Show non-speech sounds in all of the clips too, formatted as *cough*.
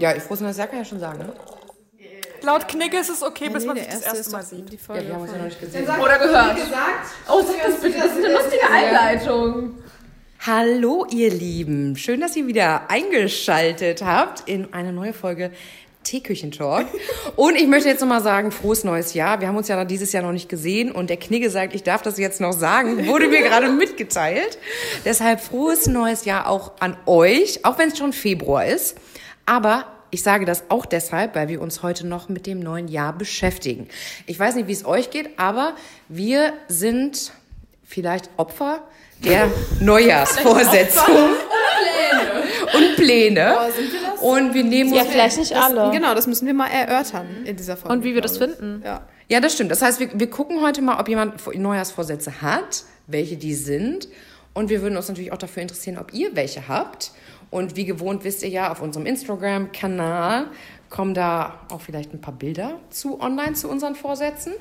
Ja, frohes neues Jahr kann ich ja schon sagen, ne? Laut Knigge ist es okay, bis Nee, man sich das erste Mal sieht. die Ja, wir haben uns ja noch nicht gesehen. Oder gehört. Oh, sag das bitte, das ist eine lustige Einleitung. Hallo, ihr Lieben. Schön, dass ihr wieder eingeschaltet habt in eine neue Folge Teeküchentalk. *laughs* Und ich möchte jetzt nochmal sagen, frohes neues Jahr. Wir haben uns ja dieses Jahr noch nicht gesehen und der Knigge sagt, ich darf das jetzt noch sagen, wurde mir gerade *laughs* mitgeteilt. Deshalb frohes neues Jahr auch an euch, auch wenn es schon Februar ist. Aber ich sage das auch deshalb, weil wir uns heute noch mit dem neuen Jahr beschäftigen. Ich weiß nicht, wie es euch geht, aber wir sind vielleicht Opfer der *laughs* Neujahrsvorsetzung *laughs* und Pläne. Und wir nehmen Ja, uns vielleicht nicht alle. Genau, das müssen wir mal erörtern in dieser Folge. Und wie wir das finden. Ja. Ja, das stimmt. Das heißt, wir, wir gucken heute mal, ob jemand Neujahrsvorsätze hat, welche die sind. Und wir würden uns natürlich auch dafür interessieren, ob ihr welche habt. Und wie gewohnt wisst ihr ja, auf unserem Instagram-Kanal kommen da auch vielleicht ein paar Bilder zu online zu unseren Vorsätzen.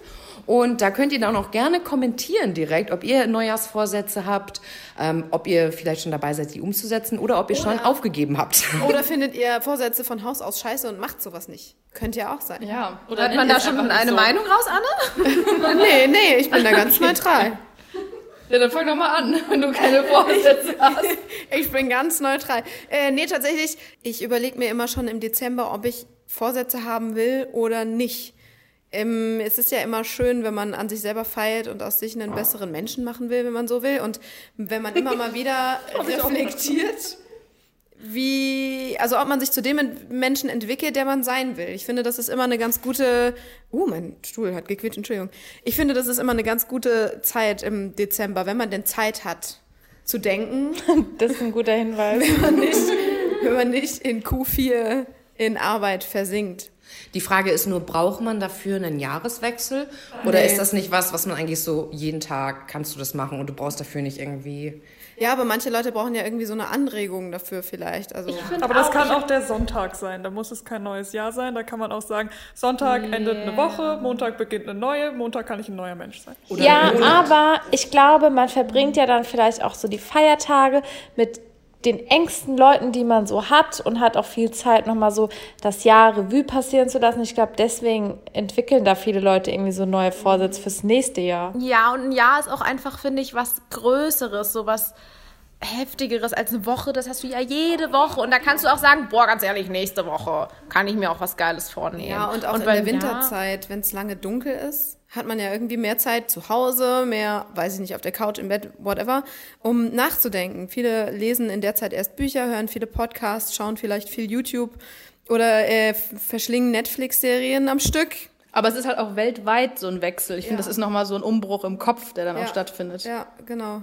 Und da könnt ihr dann auch gerne kommentieren direkt, ob ihr Neujahrsvorsätze habt, ähm, ob ihr vielleicht schon dabei seid, die umzusetzen oder ob ihr schon aufgegeben habt. *laughs* Oder findet ihr Vorsätze von Haus aus scheiße und macht sowas nicht? Könnte ja auch sein. Ja. Oder Hat man da schon eine so. Meinung raus, Anne? *laughs* Nee, nee, ich bin da ganz neutral. Ja, dann fang doch mal an, *laughs* wenn du keine Vorsätze *laughs* hast. Ich bin ganz neutral. Äh, nee, tatsächlich, ich überlege mir immer schon im Dezember, ob ich Vorsätze haben will oder nicht. Ähm, es ist ja immer schön, wenn man an sich selber feilt und aus sich einen besseren Menschen machen will, wenn man so will. Und wenn man immer mal *laughs* wieder reflektiert, wie, also ob man sich zu dem Menschen entwickelt, der man sein will. Ich finde, das ist immer eine ganz gute, uh, mein Stuhl hat gequetscht, Entschuldigung. Ich finde, das ist immer eine ganz gute Zeit im Dezember, wenn man denn Zeit hat zu denken, *laughs* Das ist ein guter Hinweis. wenn man nicht, wenn man nicht in Q4 in Arbeit versinkt. Die Frage ist nur, braucht man dafür einen Jahreswechsel? Oder Nee. ist das nicht was, was man eigentlich so jeden Tag kannst du das machen und du brauchst dafür nicht irgendwie. Ja, aber manche Leute brauchen ja irgendwie so eine Anregung dafür vielleicht. Also Aber das kann auch der Sonntag sein. Da muss es kein neues Jahr sein. Da kann man auch sagen, Sonntag endet eine Woche, Montag beginnt eine neue, Montag kann ich ein neuer Mensch sein. Oder Ja, aber ich glaube, man verbringt ja dann vielleicht auch so die Feiertage mit den engsten Leuten, die man so hat und hat auch viel Zeit, nochmal so das Jahr Revue passieren zu lassen. Ich glaube, deswegen entwickeln da viele Leute irgendwie so neue Vorsätze fürs nächste Jahr. Ja, und ein Jahr ist auch einfach, finde ich, was Größeres, so was Heftigeres als eine Woche. Das hast du ja jede Woche. Und da kannst du auch sagen, boah, ganz ehrlich, nächste Woche kann ich mir auch was Geiles vornehmen. Ja, und auch in beim der Winterzeit, wenn es lange dunkel ist, hat man ja irgendwie mehr Zeit zu Hause, mehr, weiß ich nicht, auf der Couch, im Bett, whatever, um nachzudenken. Viele lesen in der Zeit erst Bücher, hören viele Podcasts, schauen vielleicht viel YouTube oder äh, verschlingen Netflix-Serien am Stück. Aber es ist halt auch weltweit so ein Wechsel. Ich finde, Ja. das ist nochmal so ein Umbruch im Kopf, der dann Ja. auch stattfindet. Ja, genau.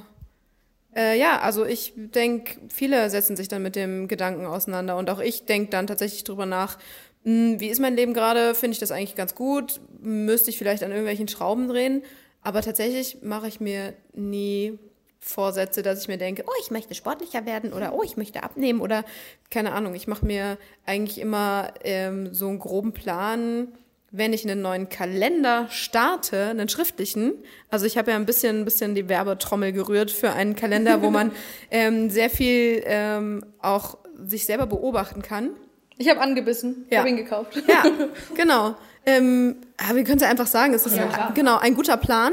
Äh, ja, also ich denke, viele setzen sich dann mit dem Gedanken auseinander und auch ich denke dann tatsächlich drüber nach, hm, wie ist mein Leben gerade? Finde ich das eigentlich ganz gut? Müsste ich vielleicht an irgendwelchen Schrauben drehen? Aber tatsächlich mache ich mir nie Vorsätze, dass ich mir denke, oh, ich möchte sportlicher werden oder oh, ich möchte abnehmen oder keine Ahnung. Ich mache mir eigentlich immer ähm, so einen groben Plan, wenn ich einen neuen Kalender starte, einen schriftlichen. Also ich habe ja ein bisschen, ein bisschen die Werbetrommel gerührt für einen Kalender, wo man *laughs* ähm, sehr viel ähm, auch sich selber beobachten kann. Ich habe angebissen. Ich Ja. habe ihn gekauft. Ja, *laughs* genau. Ähm, aber wir können es ja einfach sagen, es ist ein, genau ein guter Plan.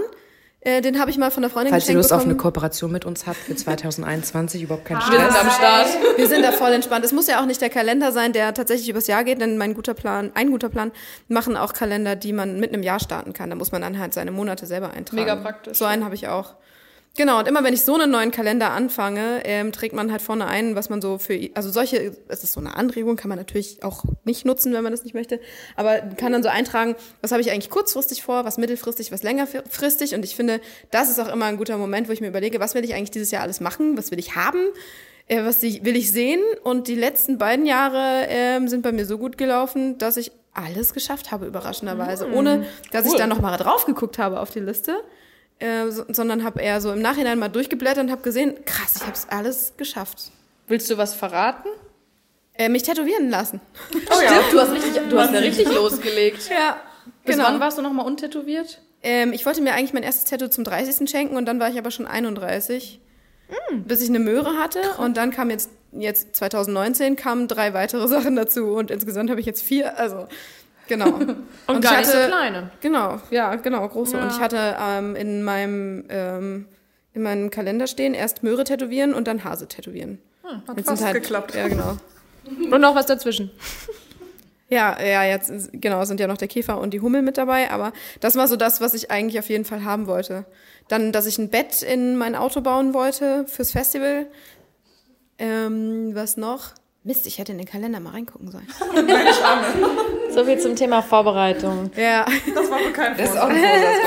Äh, den habe ich mal von der Freundin Falls ihr Lust auf eine bekommen. Kooperation mit uns habt für 2021, überhaupt kein Wir sind Stress. am Start. Wir sind da voll entspannt. Es muss ja auch nicht der Kalender sein, der tatsächlich übers Jahr geht, denn mein guter Plan, ein guter Plan, machen auch Kalender, die man mit einem Jahr starten kann. Da muss man dann halt seine Monate selber eintragen. Mega praktisch. So einen habe ich auch. Genau, und immer wenn ich so einen neuen Kalender anfange, ähm, trägt man halt vorne ein, was man so für, also solche, es ist so eine Anregung, kann man natürlich auch nicht nutzen, wenn man das nicht möchte, aber kann dann so eintragen, was habe ich eigentlich kurzfristig vor, was mittelfristig, was längerfristig und ich finde, das ist auch immer ein guter Moment, wo ich mir überlege, was will ich eigentlich dieses Jahr alles machen, was will ich haben, äh, was will ich sehen und die letzten beiden Jahre ähm, sind bei mir so gut gelaufen, dass ich alles geschafft habe, überraschenderweise, ohne dass ich dann nochmal drauf geguckt habe auf die Liste äh, so, sondern habe eher so im Nachhinein mal durchgeblättert und habe gesehen, krass, ich habe es alles geschafft. Willst du was verraten? Äh, mich tätowieren lassen. Oh ja. Stimmt, du hast, richtig, du hast ja richtig losgelegt. Ja, Bis genau. wann warst du nochmal untätowiert? Ähm, ich wollte mir eigentlich mein erstes Tattoo zum 30. schenken und dann war ich aber schon 31, bis ich eine Möhre hatte und dann kam jetzt jetzt 2019 kamen drei weitere Sachen dazu und insgesamt habe ich jetzt vier, also genau. *laughs* Und, gar ich nicht so kleine. Genau, ja, genau, große. Und ich hatte ähm, in meinem ähm, in meinem Kalender stehen erst Möhre tätowieren und dann Hase tätowieren. Hat Jetzt fast halt, geklappt. Ja, genau. *laughs* Und noch was dazwischen. *laughs* Ja, ja, jetzt genau sind ja noch der Käfer und die Hummel mit dabei, aber das war so das, was ich eigentlich auf jeden Fall haben wollte. Dann, dass ich ein Bett in mein Auto bauen wollte fürs Festival. Ähm, was noch? Mist, ich hätte in den Kalender mal reingucken sollen. So viel zum Thema Vorbereitung. Ja, Das war wohl kein Vorsatz.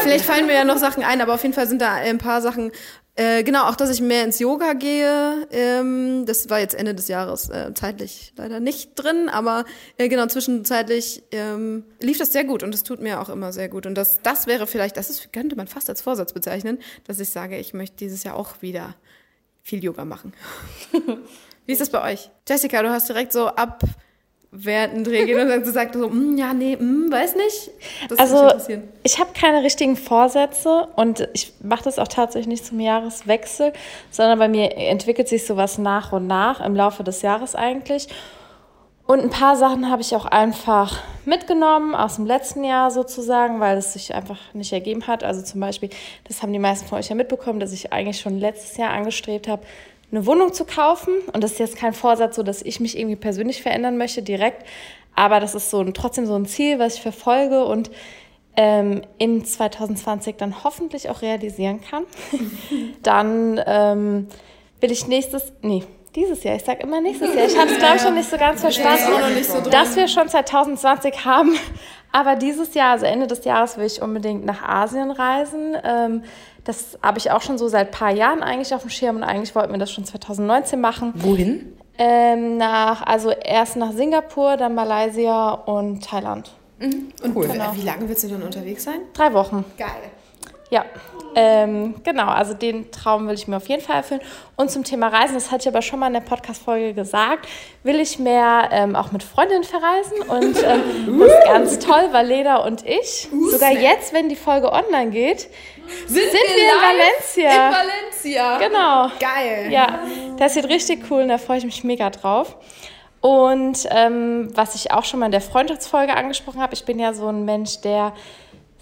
vielleicht fallen mir ja noch Sachen ein, aber auf jeden Fall sind da ein paar Sachen. Äh, genau, auch dass ich mehr ins Yoga gehe. Ähm, das war jetzt Ende des Jahres äh, zeitlich leider nicht drin, aber äh, genau zwischenzeitlich ähm, lief das sehr gut und das tut mir auch immer sehr gut. Und das, das wäre vielleicht, das ist, könnte man fast als Vorsatz bezeichnen, dass ich sage, ich möchte dieses Jahr auch wieder viel Yoga machen. *laughs* Wie ist das bei euch? Jessica, du hast direkt so abwertend reagiert und dann gesagt so, "Mm, ja, nee, mm, weiß nicht. Das Also, ich habe keine richtigen Vorsätze und ich mache das auch tatsächlich nicht zum Jahreswechsel, sondern bei mir entwickelt sich sowas nach und nach im Laufe des Jahres eigentlich. Und ein paar Sachen habe ich auch einfach mitgenommen aus dem letzten Jahr sozusagen, weil es sich einfach nicht ergeben hat. Also zum Beispiel, das haben die meisten von euch ja mitbekommen, dass ich eigentlich schon letztes Jahr angestrebt habe, eine Wohnung zu kaufen. Und das ist jetzt kein Vorsatz, so dass ich mich irgendwie persönlich verändern möchte direkt. Aber das ist so ein, trotzdem so ein Ziel, was ich verfolge und ähm, in 2020 dann hoffentlich auch realisieren kann. *laughs* dann ähm, will ich nächstes, nee, dieses Jahr, ich sage immer nächstes Jahr, ich habe es glaube ich schon nicht so ganz verstanden, dass wir schon 2020 haben. Aber dieses Jahr, also Ende des Jahres, will ich unbedingt nach Asien reisen. Ähm, das habe ich auch schon so seit ein paar Jahren eigentlich auf dem Schirm und eigentlich wollten wir das schon 2019 machen. Wohin? Ähm, nach, also erst nach Singapur, dann Malaysia und Thailand. Und Cool. wie lange willst du dann unterwegs sein? Drei Wochen. Geil. Ja, ähm, genau, also den Traum will ich mir auf jeden Fall erfüllen. Und zum Thema Reisen, das hatte ich aber schon mal in der Podcast-Folge gesagt, will ich mehr ähm, auch mit Freundinnen verreisen. Und ähm, *laughs* das ist ganz toll, weil Leda und ich, sogar jetzt, wenn die Folge online geht, sind, wir in Valencia. Valencia. Genau. Geil. Ja, das wird richtig cool und da freue ich mich mega drauf. Und ähm, was ich auch schon mal in der Freundschaftsfolge angesprochen habe, ich bin ja so ein Mensch, der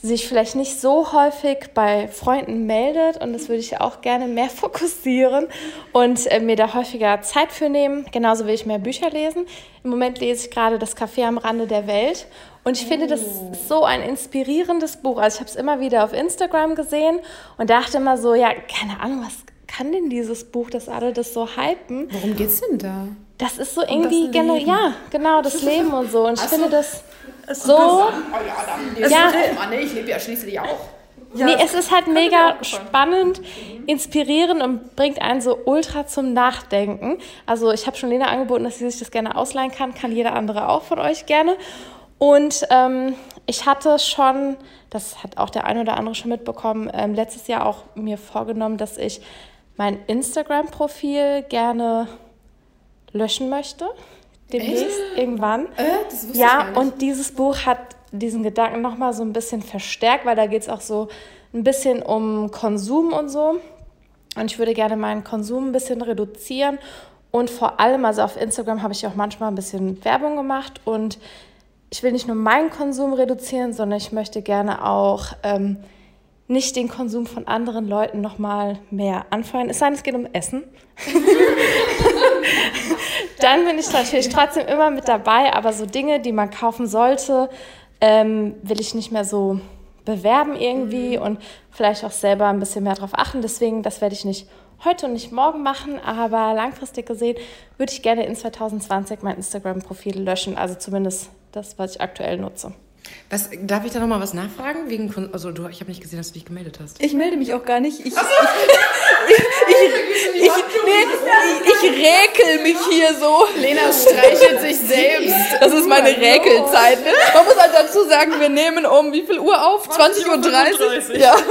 sich vielleicht nicht so häufig bei Freunden meldet und das würde ich auch gerne mehr *laughs* fokussieren und äh, mir da häufiger Zeit für nehmen. Genauso will ich mehr Bücher lesen. Im Moment lese ich gerade Das Café am Rande der Welt und ich finde das ist so ein inspirierendes Buch. Also ich habe es immer wieder auf Instagram gesehen und dachte immer so, ja, keine Ahnung, was kann denn dieses Buch, dass alle das so hypen? Worum geht's denn da? Das ist so irgendwie, genau, ja, genau, das *laughs* Leben und so. Und ich finde das so, ja, Mann, ich lebe ja schließlich auch. nee, es ist halt mega spannend, inspirierend und bringt einen so ultra zum Nachdenken. Also ich habe schon Lena angeboten, dass sie sich das gerne ausleihen kann, kann jeder andere auch von euch gerne. Und ähm, ich hatte schon, das hat auch der eine oder andere schon mitbekommen, ähm, letztes Jahr auch mir vorgenommen, dass ich mein Instagram-Profil gerne löschen möchte. Demnächst, irgendwann. Äh, das wusste Ja, und dieses Buch hat diesen Gedanken nochmal so ein bisschen verstärkt, weil da geht es auch so ein bisschen um Konsum und so. Und ich würde gerne meinen Konsum ein bisschen reduzieren. Und vor allem, also auf Instagram habe ich auch manchmal ein bisschen Werbung gemacht. Und ich will nicht nur meinen Konsum reduzieren, sondern ich möchte gerne auch ähm, nicht den Konsum von anderen Leuten nochmal mehr anfeuern. Es sei denn, es geht um Essen. *laughs* Dann bin ich natürlich trotzdem immer mit dabei, aber so Dinge, die man kaufen sollte, ähm, will ich nicht mehr so bewerben irgendwie und vielleicht auch selber ein bisschen mehr darauf achten. Deswegen, das werde ich nicht heute und nicht morgen machen, aber langfristig gesehen würde ich gerne in 2020 mein Instagram-Profil löschen, also zumindest das, was ich aktuell nutze. Was, darf ich da nochmal was nachfragen? Wegen, Kon- also du, ich habe nicht gesehen, dass du dich gemeldet hast. Ich melde mich auch gar nicht. Ich, *laughs* ich, ich, ich, ich, nee, ich, ich räkel mich hier so. Lena streichelt sich selbst. Das ist meine Räkelzeit. Ne? Man muss halt dazu sagen, wir nehmen um wie viel Uhr auf? 20.30 Uhr? 20.35 Ja. *laughs*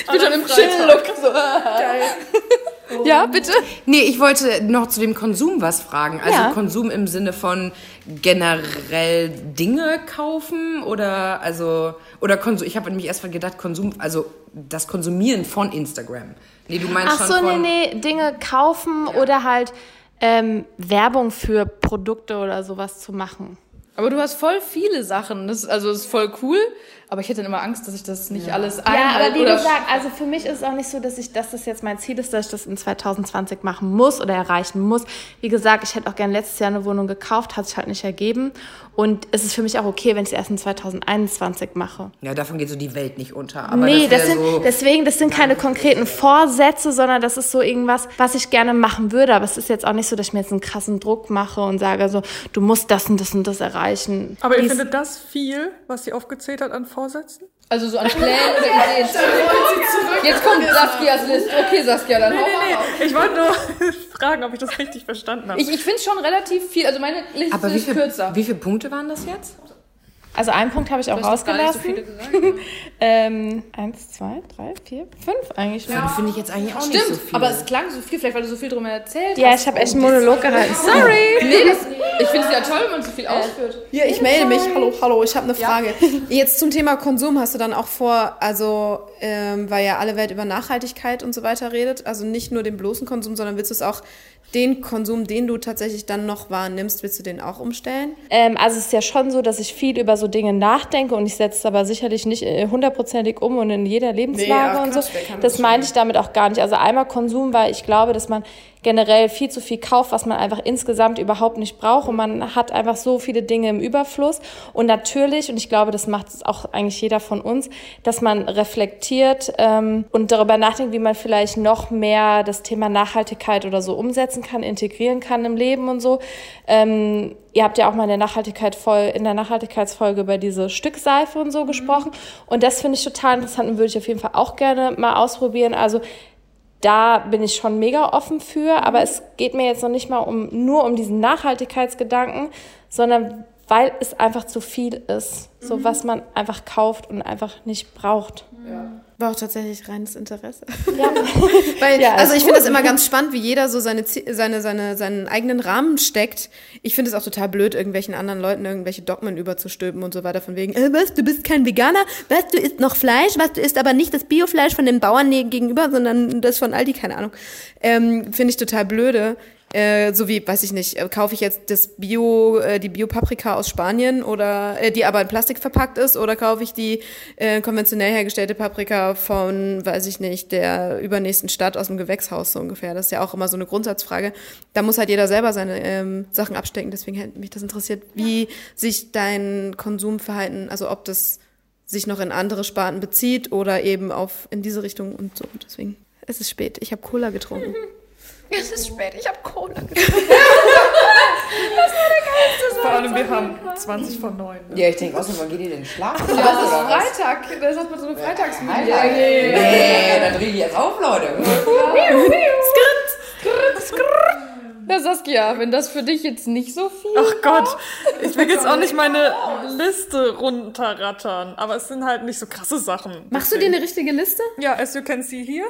Ich bin schon im Chill-Look. So. *laughs* Ja, bitte? Nee, ich wollte noch zu dem Konsum was fragen. Also Ja. Konsum im Sinne von generell Dinge kaufen oder also oder Konsum. Ich habe nämlich erst mal gedacht Konsum, also das Konsumieren von Instagram. Nee, du meinst Ach schon so, nee, von nee, Dinge kaufen oder halt ähm, Werbung für Produkte oder sowas zu machen. Aber du hast voll viele Sachen. Das ist, also das ist voll cool. Aber ich hätte dann immer Angst, dass ich das nicht alles Ja, aber einhalte. wie gesagt, also für mich ist es auch nicht so, dass ich, dass das jetzt mein Ziel ist, dass ich das in 2020 machen muss oder erreichen muss. Wie gesagt, ich hätte auch gerne letztes Jahr eine Wohnung gekauft, hat sich halt nicht ergeben. Und es ist für mich auch okay, wenn ich es erst in 2021 mache. Ja, davon geht so die Welt nicht unter. Aber nee, das, wär sind, so, deswegen, das sind keine konkreten Vorsätze, sondern das ist so irgendwas, was ich gerne machen würde. Aber es ist jetzt auch nicht so, dass ich mir jetzt einen krassen Druck mache und sage so, du musst das und das und das erreichen. Aber ihr Dies- findet das viel, was sie aufgezählt hat an Vorsätzen? Also so an Plänen oder Ideen. *laughs* Jetzt kommt Saskias Liste. Okay, Saskia, dann hau mal raus. Ich wollte nur *laughs* fragen, ob ich das richtig verstanden habe. Ich, ich finde schon relativ viel. Also meine Liste aber wie, ist viel, kürzer. wie viele Punkte waren das jetzt? Also einen Punkt habe ich auch so rausgelassen. gesagt. *laughs* ähm, eins, zwei, drei, vier, fünf eigentlich nur. Finde ich jetzt eigentlich auch nicht so Stimmt, viel. aber es klang so viel, vielleicht weil du so viel drüber erzählt Ja, hast. ich habe echt einen Monolog gehalten. *laughs* Sorry. Nee, das, ich finde es ja toll, wenn man so viel ausführt. Ja, ich melde mich. Hallo, hallo, ich habe eine Frage. Jetzt zum Thema Konsum hast du dann auch vor, also ähm, weil ja alle Welt über Nachhaltigkeit und so weiter redet, also nicht nur den bloßen Konsum, sondern willst du es auch den Konsum, den du tatsächlich dann noch wahrnimmst, willst du den auch umstellen? Ähm, also es ist ja schon so, dass ich viel über so Dinge nachdenke und ich setze es aber sicherlich nicht äh, hundertprozentig um und in jeder Lebenslage ach und so. Das das meinte ich damit auch gar nicht. Also einmal Konsum, weil ich glaube, dass man generell viel zu viel kauft, was man einfach insgesamt überhaupt nicht braucht und man hat einfach so viele Dinge im Überfluss. Und natürlich, und ich glaube, das macht es auch eigentlich jeder von uns, dass man reflektiert ähm, und darüber nachdenkt, wie man vielleicht noch mehr das Thema Nachhaltigkeit oder so umsetzen kann, integrieren kann im Leben und so. Ähm, ihr habt ja auch mal in der Nachhaltigkeit voll, in der Nachhaltigkeitsfolge über diese Stückseife und so gesprochen. Und das finde ich total interessant und würde ich auf jeden Fall auch gerne mal ausprobieren. Also da bin ich schon mega offen für, aber es geht mir jetzt noch nicht mal um nur um diesen Nachhaltigkeitsgedanken, sondern weil es einfach zu viel ist, so was man einfach kauft und einfach nicht braucht. War auch tatsächlich reines Interesse. Ja. *laughs* Weil, Ja, also ich finde das immer ganz spannend, wie jeder so seine, seine, seine, seinen eigenen Rahmen steckt. Ich finde es auch total blöd, irgendwelchen anderen Leuten irgendwelche Dogmen überzustülpen und so weiter. Von wegen, äh, was, du bist kein Veganer? Was, du isst noch Fleisch? Was, du isst aber nicht das Biofleisch von den Bauern gegenüber, sondern das von Aldi, keine Ahnung. Ähm, finde ich total blöde. Äh, so wie, weiß ich nicht, äh, kaufe ich jetzt das Bio, äh, die Bio-Paprika aus Spanien oder äh, die aber in Plastik verpackt ist oder kaufe ich die äh, konventionell hergestellte Paprika von, weiß ich nicht, der übernächsten Stadt aus dem Gewächshaus so ungefähr. Das ist ja auch immer so eine Grundsatzfrage. Da muss halt jeder selber seine ähm, Sachen abstecken. Deswegen hätte mich das interessiert, wie sich dein Konsumverhalten, also ob das sich noch in andere Sparten bezieht oder eben auf in diese Richtung und so. Deswegen, es ist spät. Ich habe Cola getrunken. *laughs* Es ist spät, ich habe Cola *laughs* Vor allem, wir haben 20 von 9. Ne? Ja, ich denke außerdem, wann geht ihr denn schlafen? Aber es ist Freitag. Das hat man so eine Freitagsmüdigkeit. Alter, nee, dann dreh ich jetzt auf, Leute. *laughs* Na Saskia, wenn das für dich jetzt nicht so viel Ach Gott, ich will jetzt auch nicht meine Liste runterrattern, aber es sind halt nicht so krasse Sachen. Machst du dir eine richtige Liste? Ja, as you can see here,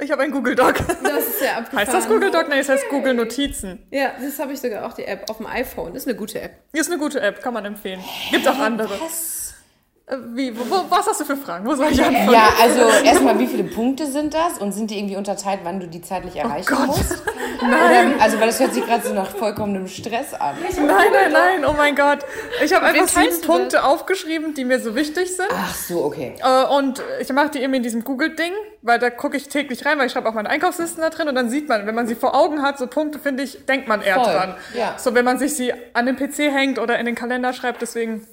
ich habe ein Google Doc. Das ist ja abgefahren. Heißt das Google Doc? Nee, es heißt Google Notizen. Ja, das habe ich sogar auch die App auf dem iPhone. Das ist eine gute App. Ist eine gute App, kann man empfehlen. Gibt auch andere. Äh, Wie, wo, wo, was hast du für Fragen? Wo soll ich anfangen? Ja, also erstmal, wie viele Punkte sind das? Und sind die irgendwie unterteilt, wann du die zeitlich erreichen Gott. musst? *laughs* Nein. Oder, also, weil das hört sich gerade so nach vollkommenem Stress an. Nein, nein, nein, oh mein Gott. Ich habe einfach sieben Punkte aufgeschrieben, die mir so wichtig sind. Ach so, okay. Äh, Und ich mache die eben in diesem Google-Ding, weil da gucke ich täglich rein, weil ich schreibe auch meine Einkaufslisten da drin und dann sieht man, wenn man sie vor Augen hat, so Punkte, finde ich, denkt man eher Voll, dran. ja. So, wenn man sich sie an den PC hängt oder in den Kalender schreibt, deswegen,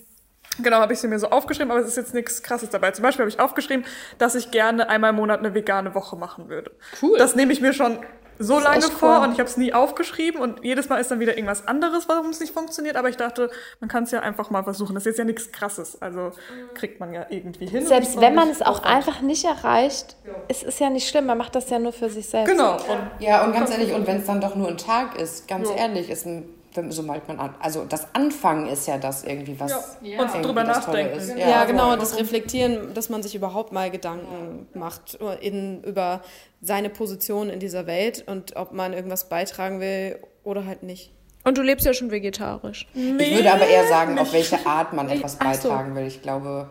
genau, habe ich sie mir so aufgeschrieben, aber es ist jetzt nichts Krasses dabei. Zum Beispiel habe ich aufgeschrieben, dass ich gerne einmal im Monat eine vegane Woche machen würde. Cool. Das nehme ich mir schon so lange vor cool. und ich habe es nie aufgeschrieben und jedes Mal ist dann wieder irgendwas anderes, warum es nicht funktioniert. Aber ich dachte, man kann es ja einfach mal versuchen. Das ist jetzt ja nichts Krasses, also kriegt man ja irgendwie hin. Selbst wenn man es auch aufwand. einfach nicht erreicht, es ist ja nicht schlimm, man macht das ja nur für sich selbst. Genau. Und Ja, und ganz ehrlich, und wenn es dann doch nur ein Tag ist, ganz Ja. ehrlich, ist ein, wenn, sobald man an, also das Anfangen ist ja das irgendwie, was Ja. Und irgendwie drüber das Tolle nachdenken. Ist. Ja, genau, voll. das Reflektieren, dass man sich überhaupt mal Gedanken macht in, über seine Position in dieser Welt und ob man irgendwas beitragen will oder halt nicht. Und du lebst ja schon vegetarisch. Ich würde aber eher sagen, auf welche Art man etwas Ach so. beitragen will. Ich glaube,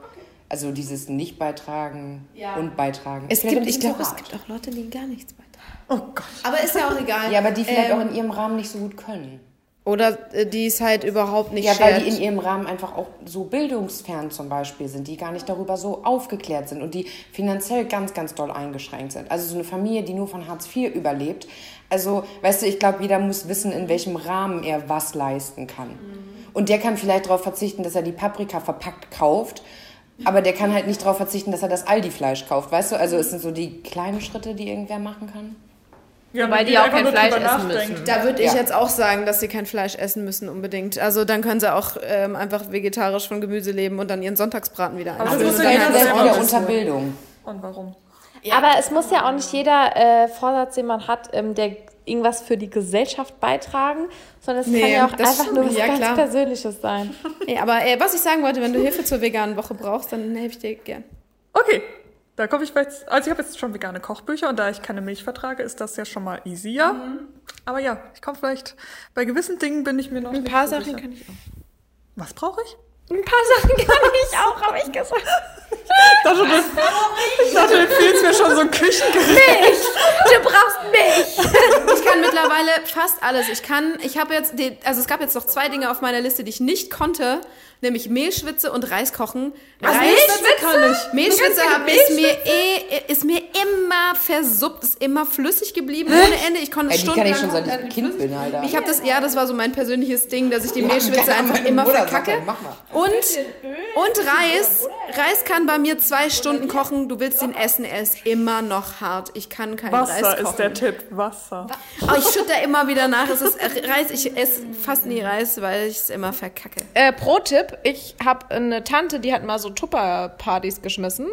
also dieses Nicht-Beitragen und Beitragen. Es gibt, ich glaube, es gibt auch Leute, die gar nichts beitragen. Oh Gott. Aber ist ja auch egal. Ja, aber die vielleicht Ähm, auch in ihrem Rahmen nicht so gut können. Oder äh, die es halt überhaupt nicht Ja, weil schert. die in ihrem Rahmen einfach auch so bildungsfern zum Beispiel sind, die gar nicht darüber so aufgeklärt sind und die finanziell ganz, ganz doll eingeschränkt sind. Also so eine Familie, die nur von Hartz IV überlebt. Also, weißt du, ich glaube, jeder muss wissen, in welchem Rahmen er was leisten kann. Und der kann vielleicht darauf verzichten, dass er die Paprika verpackt kauft, aber der kann halt nicht darauf verzichten, dass er das Aldi-Fleisch kauft, weißt du? Also es sind so die kleinen Schritte, die irgendwer machen kann. Ja, Wobei die auch kein Fleisch essen müssen. Da würde ich Ja. jetzt auch sagen, dass sie kein Fleisch essen müssen unbedingt. Also dann können sie auch ähm, einfach vegetarisch von Gemüse leben und dann ihren Sonntagsbraten wieder das einfüllen. ja jeder halt Vielleicht selber wieder Pommes unter holen. Bildung. Und warum? Aber es muss ja auch nicht jeder äh, Vorsatz, den man hat, ähm, der irgendwas für die Gesellschaft beitragen, sondern es kann Nee, ja auch das einfach stimmt. nur was Ja, ganz klar. Persönliches sein. Nee, aber äh, was ich sagen wollte, wenn du Hilfe zur veganen Woche brauchst, dann helfe ich dir gern. Okay, da komme ich vielleicht. Also ich habe jetzt schon vegane Kochbücher und da ich keine Milch vertrage, ist das ja schon mal easier. Aber ja, ich komme vielleicht. Bei gewissen Dingen bin ich mir noch Ein nicht paar so Sachen sicher. kann ich auch. Was brauche ich? Ein paar Sachen kann ich auch, habe ich gesagt. Ich dachte, du, ich dachte, du empfiehlst mir schon so ein Küchengerät. Du brauchst mich. Ich kann mittlerweile fast alles. Ich kann, ich habe jetzt, die, also es gab jetzt noch zwei Dinge auf meiner Liste, die ich nicht konnte, nämlich Mehlschwitze und Reis kochen. Was, Mehlschwitze kann ich. Mehlschwitze hab, ist, mir eh, ist mir immer versuppt, ist immer flüssig geblieben ohne Ende. Ich konnte Ey, die kann ich schon stundenlang- seit ich Kind bin, Alter. Ich habe das, ja, das war so mein persönliches Ding, dass ich die Mehlschwitze einfach immer Mutter sagt verkacke. mal. Und, und Reis. Reis kann bei mir zwei Stunden kochen. Du willst ihn essen, er ist immer noch hart. Ich kann keinen Reis Wasser kochen. ist der Tipp. Wasser. Oh, ich schütte da immer wieder nach. Es ist Reis. Ich esse fast nie Reis, weil ich es immer verkacke. Äh, Pro-Tipp, ich habe eine Tante, die hat mal so Tupper-Partys geschmissen.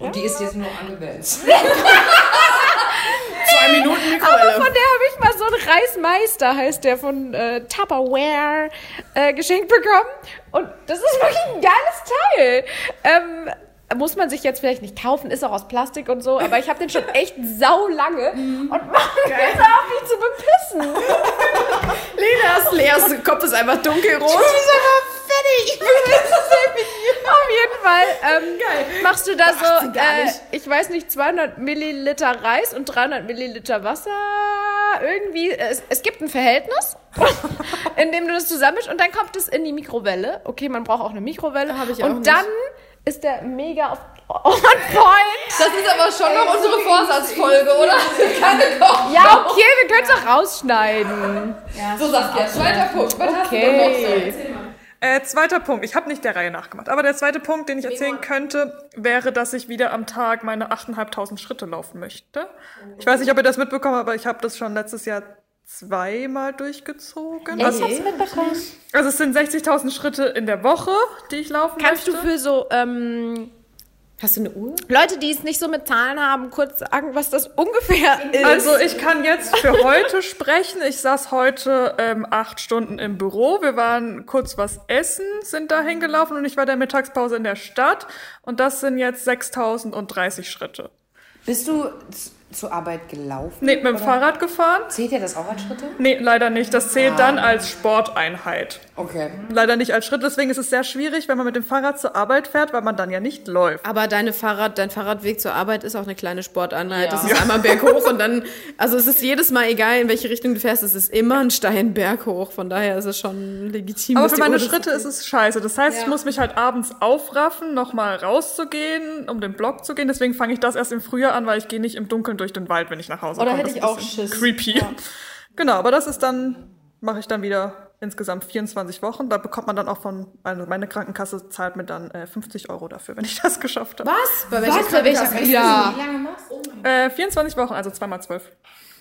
Und die ist jetzt nur angewählt. *laughs* Zwei Minuten Aber von der habe ich mal so einen Reismeister, heißt der, von äh, Tupperware äh, geschenkt bekommen. Und das ist wirklich ein geiles Teil. Ähm, muss man sich jetzt vielleicht nicht kaufen, ist auch aus Plastik und so, aber ich habe den schon echt sau lange und mache jetzt auf, mich zu bepissen. *laughs* Lenas, Leas Kopf ist einfach dunkelrot. Auf jeden Fall ähm, machst du da so, äh, ich weiß nicht, 200 Milliliter Reis und 300 Milliliter Wasser. Irgendwie, es, es gibt ein Verhältnis, *laughs* in dem du das zusammenmischst und dann kommt es in die Mikrowelle. Okay, man braucht auch eine Mikrowelle. Hab ich auch und nicht. dann ist der mega auf on point. Das ist aber schon noch unsere Vorsatzfolge, oder? Keine Koch. Ja, okay, wir können es auch rausschneiden. So Saskia, zweiter Punkt. Was hast du noch so? Okay. Äh, zweiter Punkt. Ich habe nicht der Reihe nachgemacht. Aber der zweite Punkt, den ich erzählen könnte, wäre, dass ich wieder am Tag meine 8.500 Schritte laufen möchte. Ich weiß nicht, ob ihr das mitbekommen habt, aber ich habe das schon letztes Jahr zweimal durchgezogen. Also, Ich hab's mitbekommen. also es sind 60.000 Schritte in der Woche, die ich laufen Kannst du möchte. für so ähm, Hast du eine Uhr? Leute, die es nicht so mit Zahlen haben, kurz sagen, was das ungefähr *laughs* ist? Also ich kann jetzt für heute sprechen. Ich saß heute ähm, acht Stunden im Büro. Wir waren kurz was essen, sind da hingelaufen und ich war der Mittagspause in der Stadt. Und das sind jetzt 6030 Schritte. Bist du zur Arbeit gelaufen? Nee, mit dem Fahrrad gefahren? Zählt ihr das auch als Schritte? Nee, leider nicht. Das zählt dann als Sporteinheit. Okay. Leider nicht als Schritt. Deswegen ist es sehr schwierig, wenn man mit dem Fahrrad zur Arbeit fährt, weil man dann ja nicht läuft. Aber deine Fahrrad, dein Fahrradweg zur Arbeit ist auch eine kleine Sporteinheit. Das ist einmal berghoch und dann, also es ist jedes Mal egal, in welche Richtung du fährst, es ist immer ein stein berghoch. Von daher ist es schon legitim. Aber für meine Uhr Schritte ist es scheiße. Das heißt, ich muss mich halt abends aufraffen, nochmal rauszugehen, um den Block zu gehen. Deswegen fange ich das erst im Frühjahr an, weil ich gehe nicht im Dunkeln durch den Wald, wenn ich nach Hause Oder komme. hätte Das ich ist auch Schiss. Creepy. *laughs* Genau, aber das ist dann, mache ich dann wieder insgesamt 24 Wochen. Da bekommt man dann auch von, also meine Krankenkasse zahlt mir dann äh, 50 Euro dafür, wenn ich das *laughs* geschafft habe. Was? Bei welcher Bei welcher Krankenkasse? Ja. Äh, 24 Wochen, also zweimal zwölf.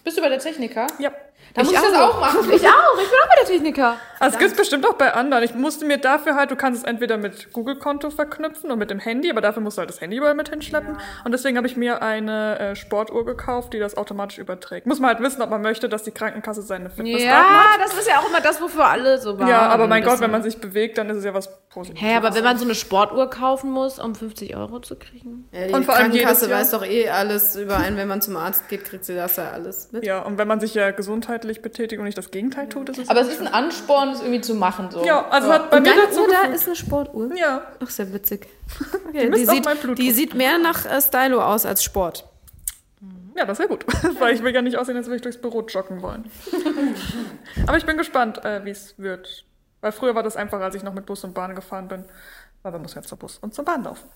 Bist du bei der Techniker? Ja. Da muss ich das auch machen. ich auch, ich bin auch bei der Techniker. Also es gibt bestimmt auch bei anderen. Ich musste mir dafür halt, du kannst es entweder mit Google-Konto verknüpfen und mit dem Handy, aber dafür musst du halt das Handy überall mit hinschleppen. Und deswegen habe ich mir eine äh, Sportuhr gekauft, die das automatisch überträgt. Muss man halt wissen, ob man möchte, dass die Krankenkasse seine Fitnessdaten Ja, hat. das ist ja auch immer das, wofür alle so waren. Ja, aber mein Das- Gott, wenn man sich bewegt, dann ist es ja was Positives. Hä, aber wenn man so eine Sportuhr kaufen muss, um 50 Euro zu kriegen? Ja, die Und vor allem Krankenkasse jedes Jahr- weiß doch eh alles über einen. Wenn man zum Arzt geht, kriegt sie das ja alles mit. Ja, und wenn man sich ja gesundheitlich betätigt und nicht das Gegenteil tut, ist es. Aber es ist ein Ansporn, das irgendwie zu machen. So. ja, also hat bei Und mir deine dazu Uhr da ist eine Sportuhr? Ja, Ach, sehr witzig. *laughs* Okay, die, auch sieht, die sieht mehr nach äh, Stylo aus als Sport. Ja, das wäre gut, *laughs* weil ich will ja nicht aussehen, als würde ich durchs Büro joggen wollen. *laughs* Aber ich bin gespannt, äh, wie es wird. Weil früher war das einfacher, als ich noch mit Bus und Bahn gefahren bin. Weil wir müssen jetzt zur Bus und zur Bahn laufen.